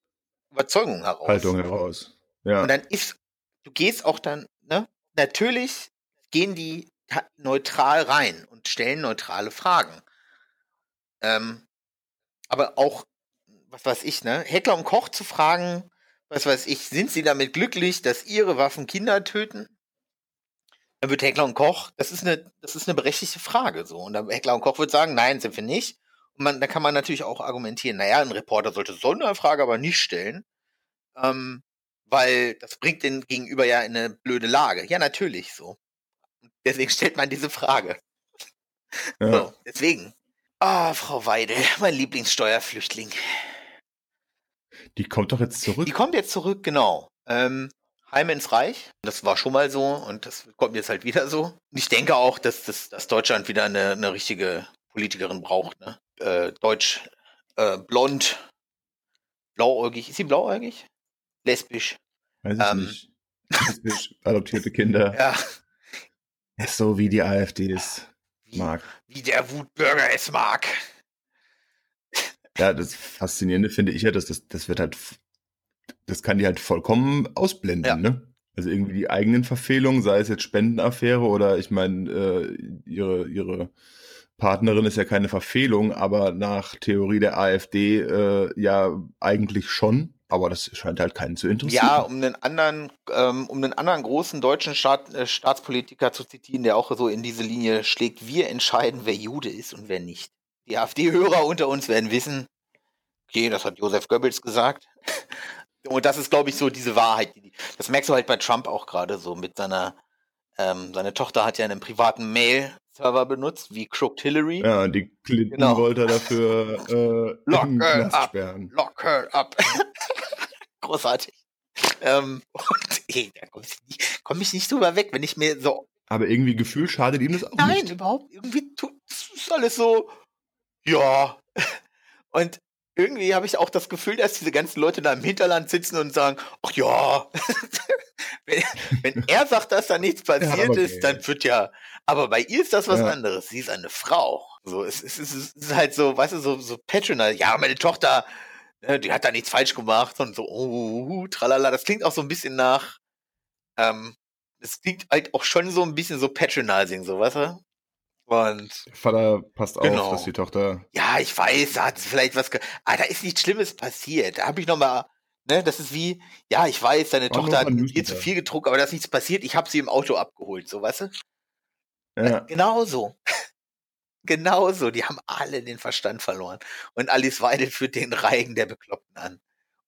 Überzeugung heraus. Haltung heraus. Ja. Und dann ist, du gehst auch dann, ne? Natürlich gehen die neutral rein und stellen neutrale Fragen. Ähm, aber auch, was weiß ich, ne? Heckler und Koch zu fragen, was weiß ich, sind sie damit glücklich, dass ihre Waffen Kinder töten? Dann wird Heckler und Koch, das ist eine, das ist eine berechtigte Frage, so. Und dann Heckler und Koch wird sagen, nein, sind wir nicht. Man, da kann man natürlich auch argumentieren, naja, ein Reporter sollte so eine Frage aber nicht stellen. Ähm, weil das bringt den Gegenüber ja in eine blöde Lage. Ja, natürlich so. Deswegen stellt man diese Frage. ja. So, deswegen. Ah, Frau Weidel, mein Lieblingssteuerflüchtling. Die kommt doch jetzt zurück. Die kommt jetzt zurück, genau. Ähm, Heim ins Reich. Das war schon mal so und das kommt jetzt halt wieder so. Ich denke auch, dass, das, dass Deutschland wieder eine, eine richtige Politikerin braucht. Ne? Äh, Deutsch, äh, blond, blauäugig. Ist sie blauäugig? Lesbisch. Weiß ich ähm, nicht. Lesbisch, adoptierte Kinder. [LAUGHS] Ja. Ist so wie die AfD es Wie, mag. wie der Wutbürger es mag. Ja, das Faszinierende finde ich ja, dass das, das wird halt, das kann die halt vollkommen ausblenden, Ja. ne? Also irgendwie die eigenen Verfehlungen, sei es jetzt Spendenaffäre oder ich meine, äh, ihre, ihre Partnerin ist ja keine Verfehlung, aber nach Theorie der AfD äh, ja eigentlich schon. Aber das scheint halt keinen zu interessieren. Ja, um einen anderen, ähm, um einen anderen großen deutschen Staat, äh, Staatspolitiker zu zitieren, der auch so in diese Linie schlägt, wir entscheiden, wer Jude ist und wer nicht. Die AfD-Hörer unter uns werden wissen, okay, das hat Josef Goebbels gesagt. [LAUGHS] Und das ist, glaube ich, so diese Wahrheit. die- Das merkst du halt bei Trump auch gerade so mit seiner, ähm, seine Tochter hat ja einen privaten Mail-Server benutzt, wie Crooked Hillary. Ja, die Clinton Genau. wollte dafür äh, [LAUGHS] Lock her up. sperren. Lock her up. [LAUGHS] Großartig. Ähm, und [LAUGHS] ey, da komme ich, nicht- komm ich nicht drüber weg, wenn ich mir so. Aber irgendwie gefühlt schadet ihm das auch Nein, nicht. überhaupt. Irgendwie tut es ist alles so. Ja. Und irgendwie habe ich auch das Gefühl, dass diese ganzen Leute da im Hinterland sitzen und sagen, ach ja. [LAUGHS] wenn, wenn er sagt, dass da nichts passiert aber ist, Geld. dann wird ja. Aber bei ihr ist das was Ja. anderes. Sie ist eine Frau. So, es, es, es, es ist halt so, weißt du, so, so patronal. Ja, meine Tochter, ne, die hat da nichts falsch gemacht und so, oh, tralala. Das klingt auch so ein bisschen nach, ähm, das klingt halt auch schon so ein bisschen so patronizing, so, weißt du? Und Vater passt Genau. auf, dass die Tochter. ja, ich weiß, da hat vielleicht was, ah, da ist nichts Schlimmes passiert. Da habe ich noch mal, ne, das ist wie, ja, ich weiß, deine War Tochter hat hier zu viel getrunken, aber da ist nichts passiert. Ich habe sie im Auto abgeholt, so, weißt du? Ja, Genauso. Genauso. [LAUGHS] Die haben alle den Verstand verloren. Und Alice Weidel führt den Reigen der Bekloppten an.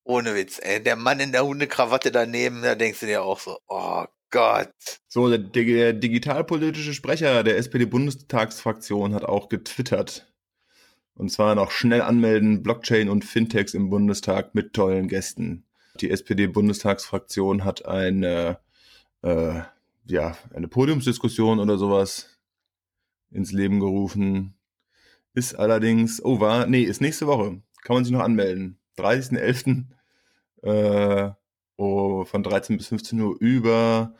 Ohne Witz, ey. Der Mann in der Hundekrawatte daneben, da denkst du dir auch so, oh Gott. So, der, der digitalpolitische Sprecher der SPD-Bundestagsfraktion hat auch getwittert. Und zwar noch schnell anmelden, Blockchain und Fintechs im Bundestag mit tollen Gästen. Die SPD-Bundestagsfraktion hat eine, äh, ja, eine Podiumsdiskussion oder sowas ins Leben gerufen. Ist allerdings, oh, war, nee, ist nächste Woche. Kann man sich noch anmelden. 30.11. Äh, oh, von 13 bis 15 Uhr über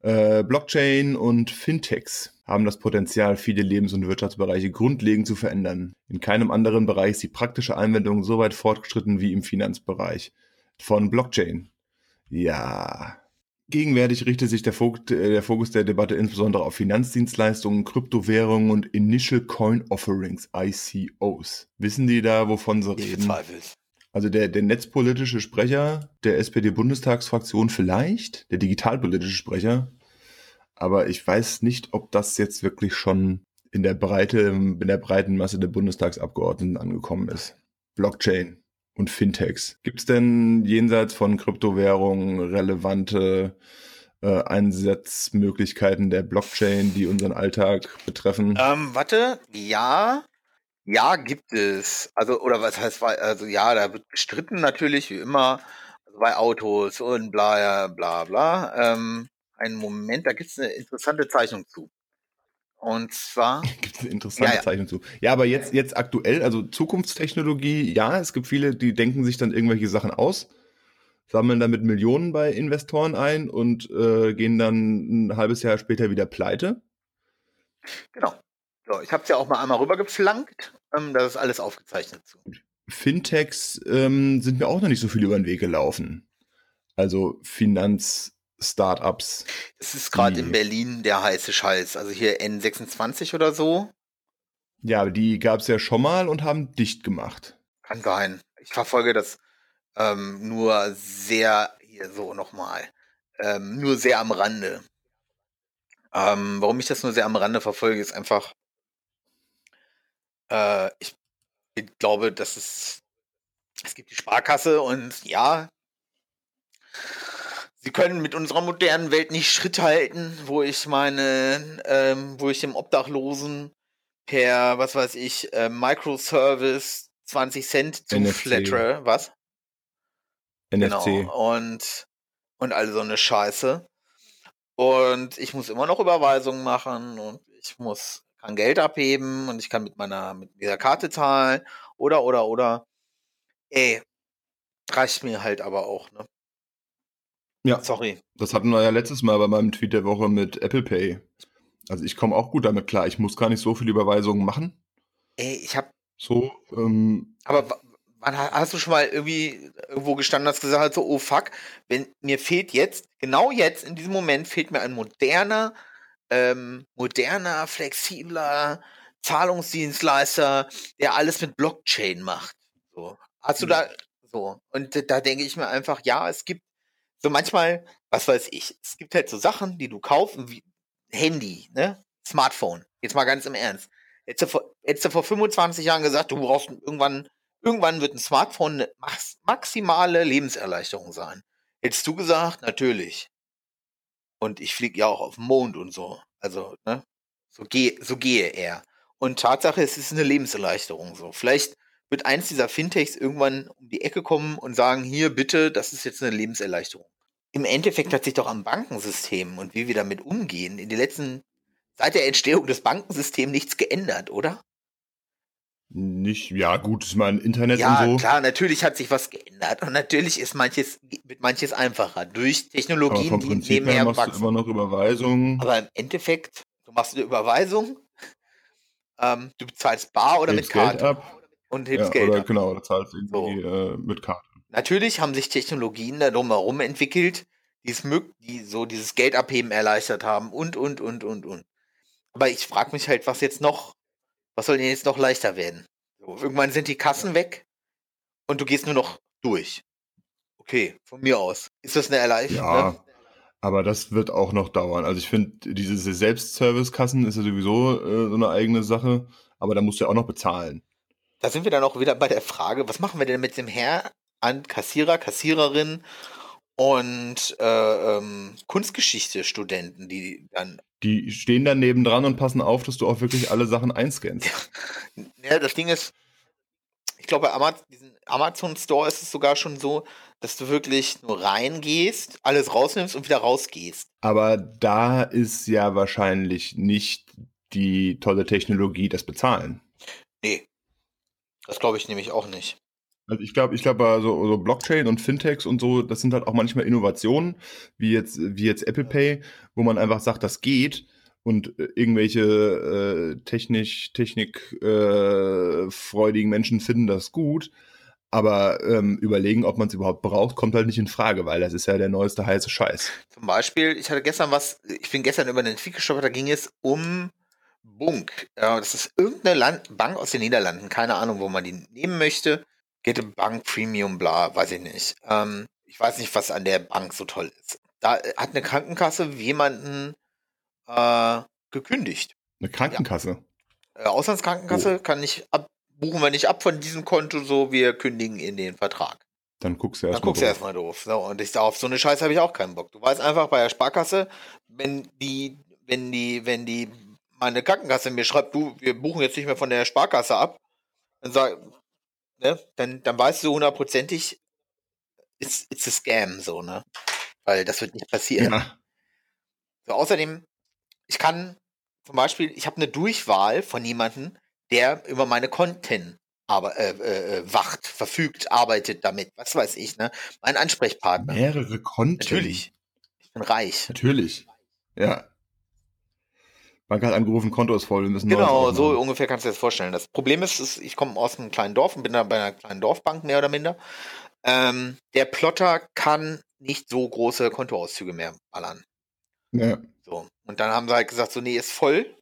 äh, Blockchain und Fintechs haben das Potenzial, viele Lebens- und Wirtschaftsbereiche grundlegend zu verändern. In keinem anderen Bereich ist die praktische Anwendung so weit fortgeschritten wie im Finanzbereich. Von Blockchain. Ja. Gegenwärtig richtet sich der, Fok äh, der Fokus der Debatte insbesondere auf Finanzdienstleistungen, Kryptowährungen und Initial Coin Offerings, ICOs. Wissen die da, wovon sie Ich reden? bezweifel's. Also der, der netzpolitische Sprecher der SPD-Bundestagsfraktion vielleicht, der digitalpolitische Sprecher. Aber ich weiß nicht, ob das jetzt wirklich schon in der Breite, in der breiten Masse der Bundestagsabgeordneten angekommen ist. Blockchain. und Fintechs. Gibt es denn jenseits von Kryptowährungen relevante äh, Einsatzmöglichkeiten der Blockchain, die unseren Alltag betreffen? Ähm, warte, ja, ja, gibt es. Also, oder was heißt, also ja, da wird gestritten natürlich, wie immer, also bei Autos und bla, bla, bla. Ähm, einen Moment, da gibt es eine interessante Zeichnung zu. Und zwar. [LAUGHS] Gibt es eine interessante ja, ja. Zeichnung zu. Ja, aber jetzt, jetzt aktuell, also Zukunftstechnologie, ja, es gibt viele, die denken sich dann irgendwelche Sachen aus, sammeln damit Millionen bei Investoren ein und äh, gehen dann ein halbes Jahr später wieder pleite. Genau. So, ich habe es ja auch mal einmal rübergeflankt. Ähm, das ist alles aufgezeichnet zu. Fintechs ähm, sind mir auch noch nicht so viel über den Weg gelaufen. Also Finanz-Startups. Das ist gerade in Berlin der heiße Scheiß. Also hier N26 oder so. Ja, aber die gab es ja schon mal und haben dicht gemacht. Kann sein. Ich verfolge das ähm, nur sehr, hier so nochmal, ähm, nur sehr am Rande. Ähm, warum ich das nur sehr am Rande verfolge, ist einfach, äh, ich glaube, dass es, es gibt die Sparkasse und ja, sie können mit unserer modernen Welt nicht Schritt halten, wo ich meine, ähm, wo ich dem Obdachlosen per, was weiß ich, äh, Microservice 20 Cent zuflettere. Was? NFC. Genau. Und, und all so eine Scheiße. Und ich muss immer noch Überweisungen machen und ich muss kann Geld abheben und ich kann mit meiner, mit dieser Karte zahlen oder, oder, oder. Ey, reicht mir halt aber auch, ne? Ja. Sorry. Das hatten wir ja letztes Mal bei meinem Tweet der Woche mit Apple Pay. Also ich komme auch gut damit klar. Ich muss gar nicht so viele Überweisungen machen. Ey, ich hab. So, ähm. Aber wann hast du schon mal irgendwie irgendwo gestanden und hast gesagt, so, oh fuck, wenn mir fehlt jetzt, genau jetzt, in diesem Moment fehlt mir ein moderner, ähm, moderner, flexibler Zahlungsdienstleister, der alles mit Blockchain macht. So. Hast du mhm. da so? Und da denke ich mir einfach, ja, es gibt so manchmal, was weiß ich, es gibt halt so Sachen, die du kaufen, wie Handy, ne? Smartphone. Jetzt mal ganz im Ernst. Hättest du vor, hättest du vor 25 Jahren gesagt, du brauchst irgendwann, irgendwann wird ein Smartphone eine maximale Lebenserleichterung sein. Hättest du gesagt, natürlich. Und ich fliege ja auch auf den Mond und so. Also, ne? So, geh, so gehe er. Und Tatsache, es ist eine Lebenserleichterung so. Vielleicht wird eins dieser Fintechs irgendwann um die Ecke kommen und sagen, hier bitte, das ist jetzt eine Lebenserleichterung. Im Endeffekt hat sich doch am Bankensystem und wie wir damit umgehen in den letzten, seit der Entstehung des Bankensystems nichts geändert, oder? Nicht, ja gut, ist mein Internet ja, und so. Ja, klar, natürlich hat sich was geändert und natürlich ist manches, wird manches einfacher durch Technologien, die nebenher machst wachsen. Du immer noch Überweisungen. Aber im Endeffekt, du machst eine Überweisung, ähm, du bezahlst bar oder hebst mit Karte. Geld ab. Und hebst ja, Geld oder ab. Genau, oder zahlst irgendwie so. äh, mit Karte. Natürlich haben sich Technologien da drumherum entwickelt, die, es die so dieses Geldabheben erleichtert haben und, und, und, und, und. Aber ich frage mich halt, was jetzt noch was soll denn jetzt noch leichter werden? Irgendwann sind die Kassen weg und du gehst nur noch durch. Okay, von mir aus. Ist das eine Erleichterung? Ja, ne? aber das wird auch noch dauern. Also ich finde, diese Selbstservice-Kassen ist ja sowieso äh, so eine eigene Sache, aber da musst du ja auch noch bezahlen. Da sind wir dann auch wieder bei der Frage, was machen wir denn mit dem Herr an Kassierer, Kassiererin und äh, ähm, Kunstgeschichte-Studenten, die dann die stehen dann nebendran und passen auf, dass du auch wirklich alle Sachen einscannst. Ja, das Ding ist, ich glaube, bei Amazon, Amazon Store ist es sogar schon so, dass du wirklich nur reingehst, alles rausnimmst und wieder rausgehst. Aber da ist ja wahrscheinlich nicht die tolle Technologie das Bezahlen. Nee. Das glaube ich nämlich auch nicht. Also ich glaube, ich glaube, so, so Blockchain und Fintechs und so, das sind halt auch manchmal Innovationen, wie jetzt, wie jetzt Apple Pay, wo man einfach sagt, das geht und äh, irgendwelche äh, technisch, technikfreudigen äh, Menschen finden das gut, aber ähm, überlegen, ob man es überhaupt braucht, kommt halt nicht in Frage, weil das ist ja der neueste heiße Scheiß. Zum Beispiel, ich hatte gestern was, ich bin gestern über einen Tweet gestolpert, da ging es um Bunk. Ja, das ist irgendeine Land Bank aus den Niederlanden, keine Ahnung, wo man die nehmen möchte. Geht um Bank Premium, bla, weiß ich nicht. Ähm, ich weiß nicht, was an der Bank so toll ist. Da äh, hat eine Krankenkasse jemanden äh, gekündigt. Eine Krankenkasse? Ja. Äh, Auslandskrankenkasse oh. kann nicht ab, buchen wir nicht ab von diesem Konto, so wir kündigen in den Vertrag. Dann guckst du Dann erstmal. guckst du erstmal doof. So, und ich auf so eine Scheiße habe ich auch keinen Bock. Du weißt einfach bei der Sparkasse, wenn die, wenn die, wenn die meine Krankenkasse mir schreibt, du, wir buchen jetzt nicht mehr von der Sparkasse ab, dann sag, ne, dann, dann weißt du hundertprozentig, it's, it's a scam, so, ne? Weil das wird nicht passieren. Ja. So, außerdem, ich kann zum Beispiel, ich habe eine Durchwahl von jemandem, der über meine Konten aber, äh, äh, äh, wacht, verfügt, arbeitet damit, was weiß ich, ne? Mein Ansprechpartner. Mehrere Konten. Natürlich. Ich bin reich. Natürlich. Ja. Bank hat angerufen, Konto ist voll, wir müssen neues Genau, so ungefähr kannst du dir das vorstellen. Das Problem ist, ist, ich komme aus einem kleinen Dorf und bin da bei einer kleinen Dorfbank, mehr oder minder. Ähm, der Plotter kann nicht so große Kontoauszüge mehr ballern. Ja. So. Und dann haben sie halt gesagt, so, nee, ist voll.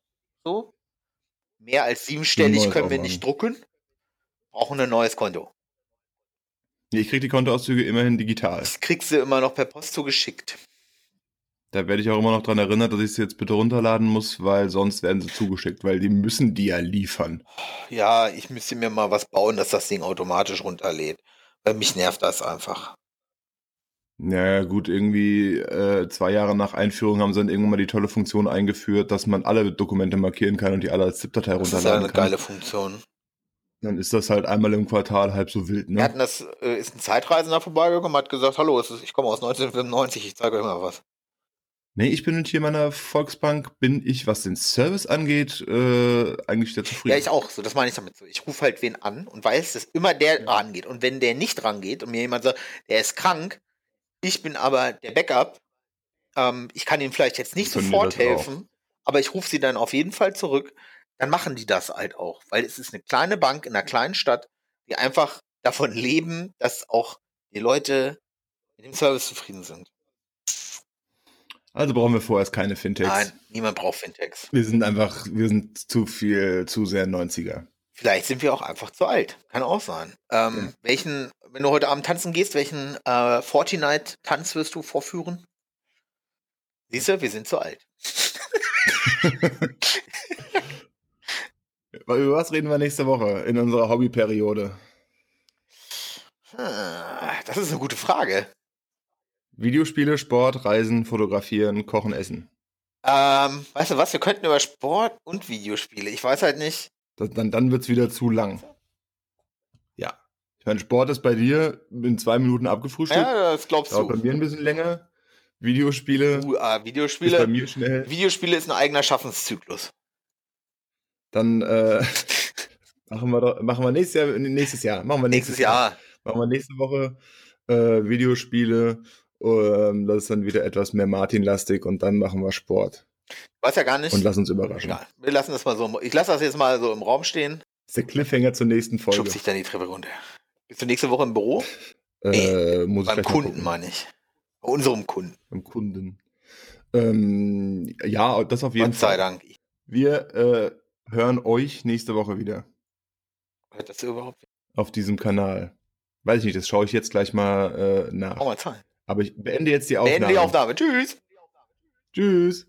So. Mehr als siebenstellig können wir nicht drucken. Brauchen ein neues Konto. Nee, Ich kriege die Kontoauszüge immerhin digital. Das kriegst du immer noch per Post zugeschickt. Da werde ich auch immer noch dran erinnert, dass ich sie jetzt bitte runterladen muss, weil sonst werden sie zugeschickt, weil die müssen die ja liefern. Ja, ich müsste mir mal was bauen, dass das Ding automatisch runterlädt. Weil mich nervt das einfach. Naja, gut, irgendwie äh, zwei Jahre nach Einführung haben sie dann irgendwann mal die tolle Funktion eingeführt, dass man alle Dokumente markieren kann und die alle als ZIP-Datei Das ist ja runterladen eine kann. geile Funktion. Dann ist das halt einmal im Quartal halb so wild, Wir ne? hatten das, äh, ist ein Zeitreisender vorbeigekommen, hat gesagt, hallo, ist, ich komme aus 1995, ich zeige euch mal was. Nee, ich bin hier in meiner Volksbank, bin ich, was den Service angeht, äh, eigentlich sehr zufrieden. Ja, ich auch, so, das meine ich damit so. Ich rufe halt wen an und weiß, dass immer der Ja. rangeht. Und wenn der nicht rangeht und mir jemand sagt, der ist krank, ich bin aber der Backup, ähm, ich kann ihm vielleicht jetzt nicht Können sofort helfen, aber ich rufe sie dann auf jeden Fall zurück, dann machen die das halt auch. Weil es ist eine kleine Bank in einer kleinen Stadt, die einfach davon [LAUGHS] leben, dass auch die Leute mit dem Service zufrieden sind. Also brauchen wir vorerst keine Fintechs. Nein, niemand braucht Fintechs. Wir sind einfach, wir sind zu viel, zu sehr 90er. Vielleicht sind wir auch einfach zu alt. Kann auch sein. Ähm, Ja. Welchen, wenn du heute Abend tanzen gehst, welchen äh, Fortnite-Tanz wirst du vorführen? Siehst du, wir sind zu alt. [LAUGHS] Über was reden wir nächste Woche in unserer Hobbyperiode? Ah, Das ist eine gute Frage. Videospiele, Sport, Reisen, Fotografieren, Kochen, Essen. Ähm, weißt du was? Wir könnten über Sport und Videospiele. Ich weiß halt nicht. Das, dann dann wird es wieder zu lang. Ja. Ich meine, Sport ist bei dir in zwei Minuten abgefrühstückt. Ja, das glaubst Dauert bei du. mir ein bisschen länger. Videospiele Uh, ah, ist bei Videospiele. mir schnell. Videospiele ist ein eigener Schaffenszyklus. Dann äh, [LAUGHS] machen wir doch, machen wir nächstes Jahr, nächstes Jahr, machen wir nächstes, Nächstes Jahr. Machen wir nächste Woche äh, Videospiele. Ähm, das ist dann wieder etwas mehr Martin-lastig und dann machen wir Sport. Weiß ja gar nicht. Und lass uns überraschen. Egal. Wir lassen das mal so. Ich lasse das jetzt mal so im Raum stehen. Das ist der Cliffhanger zur nächsten Folge. Schubst sich dann die Treppe runter. Bist du nächste Woche im Büro? Äh, ich Beim Kunden, meine ich. Bei unserem Kunden. Beim Kunden. Ähm, ja, das auf jeden Gott sei Fall. Dank. Wir äh, hören euch nächste Woche wieder Hört das überhaupt? auf diesem Kanal. Weiß ich nicht, das schaue ich jetzt gleich mal äh, nach. Hau mal Zahlen. Aber ich beende jetzt die Aufnahme. Beenden die Aufnahme. Tschüss. Tschüss.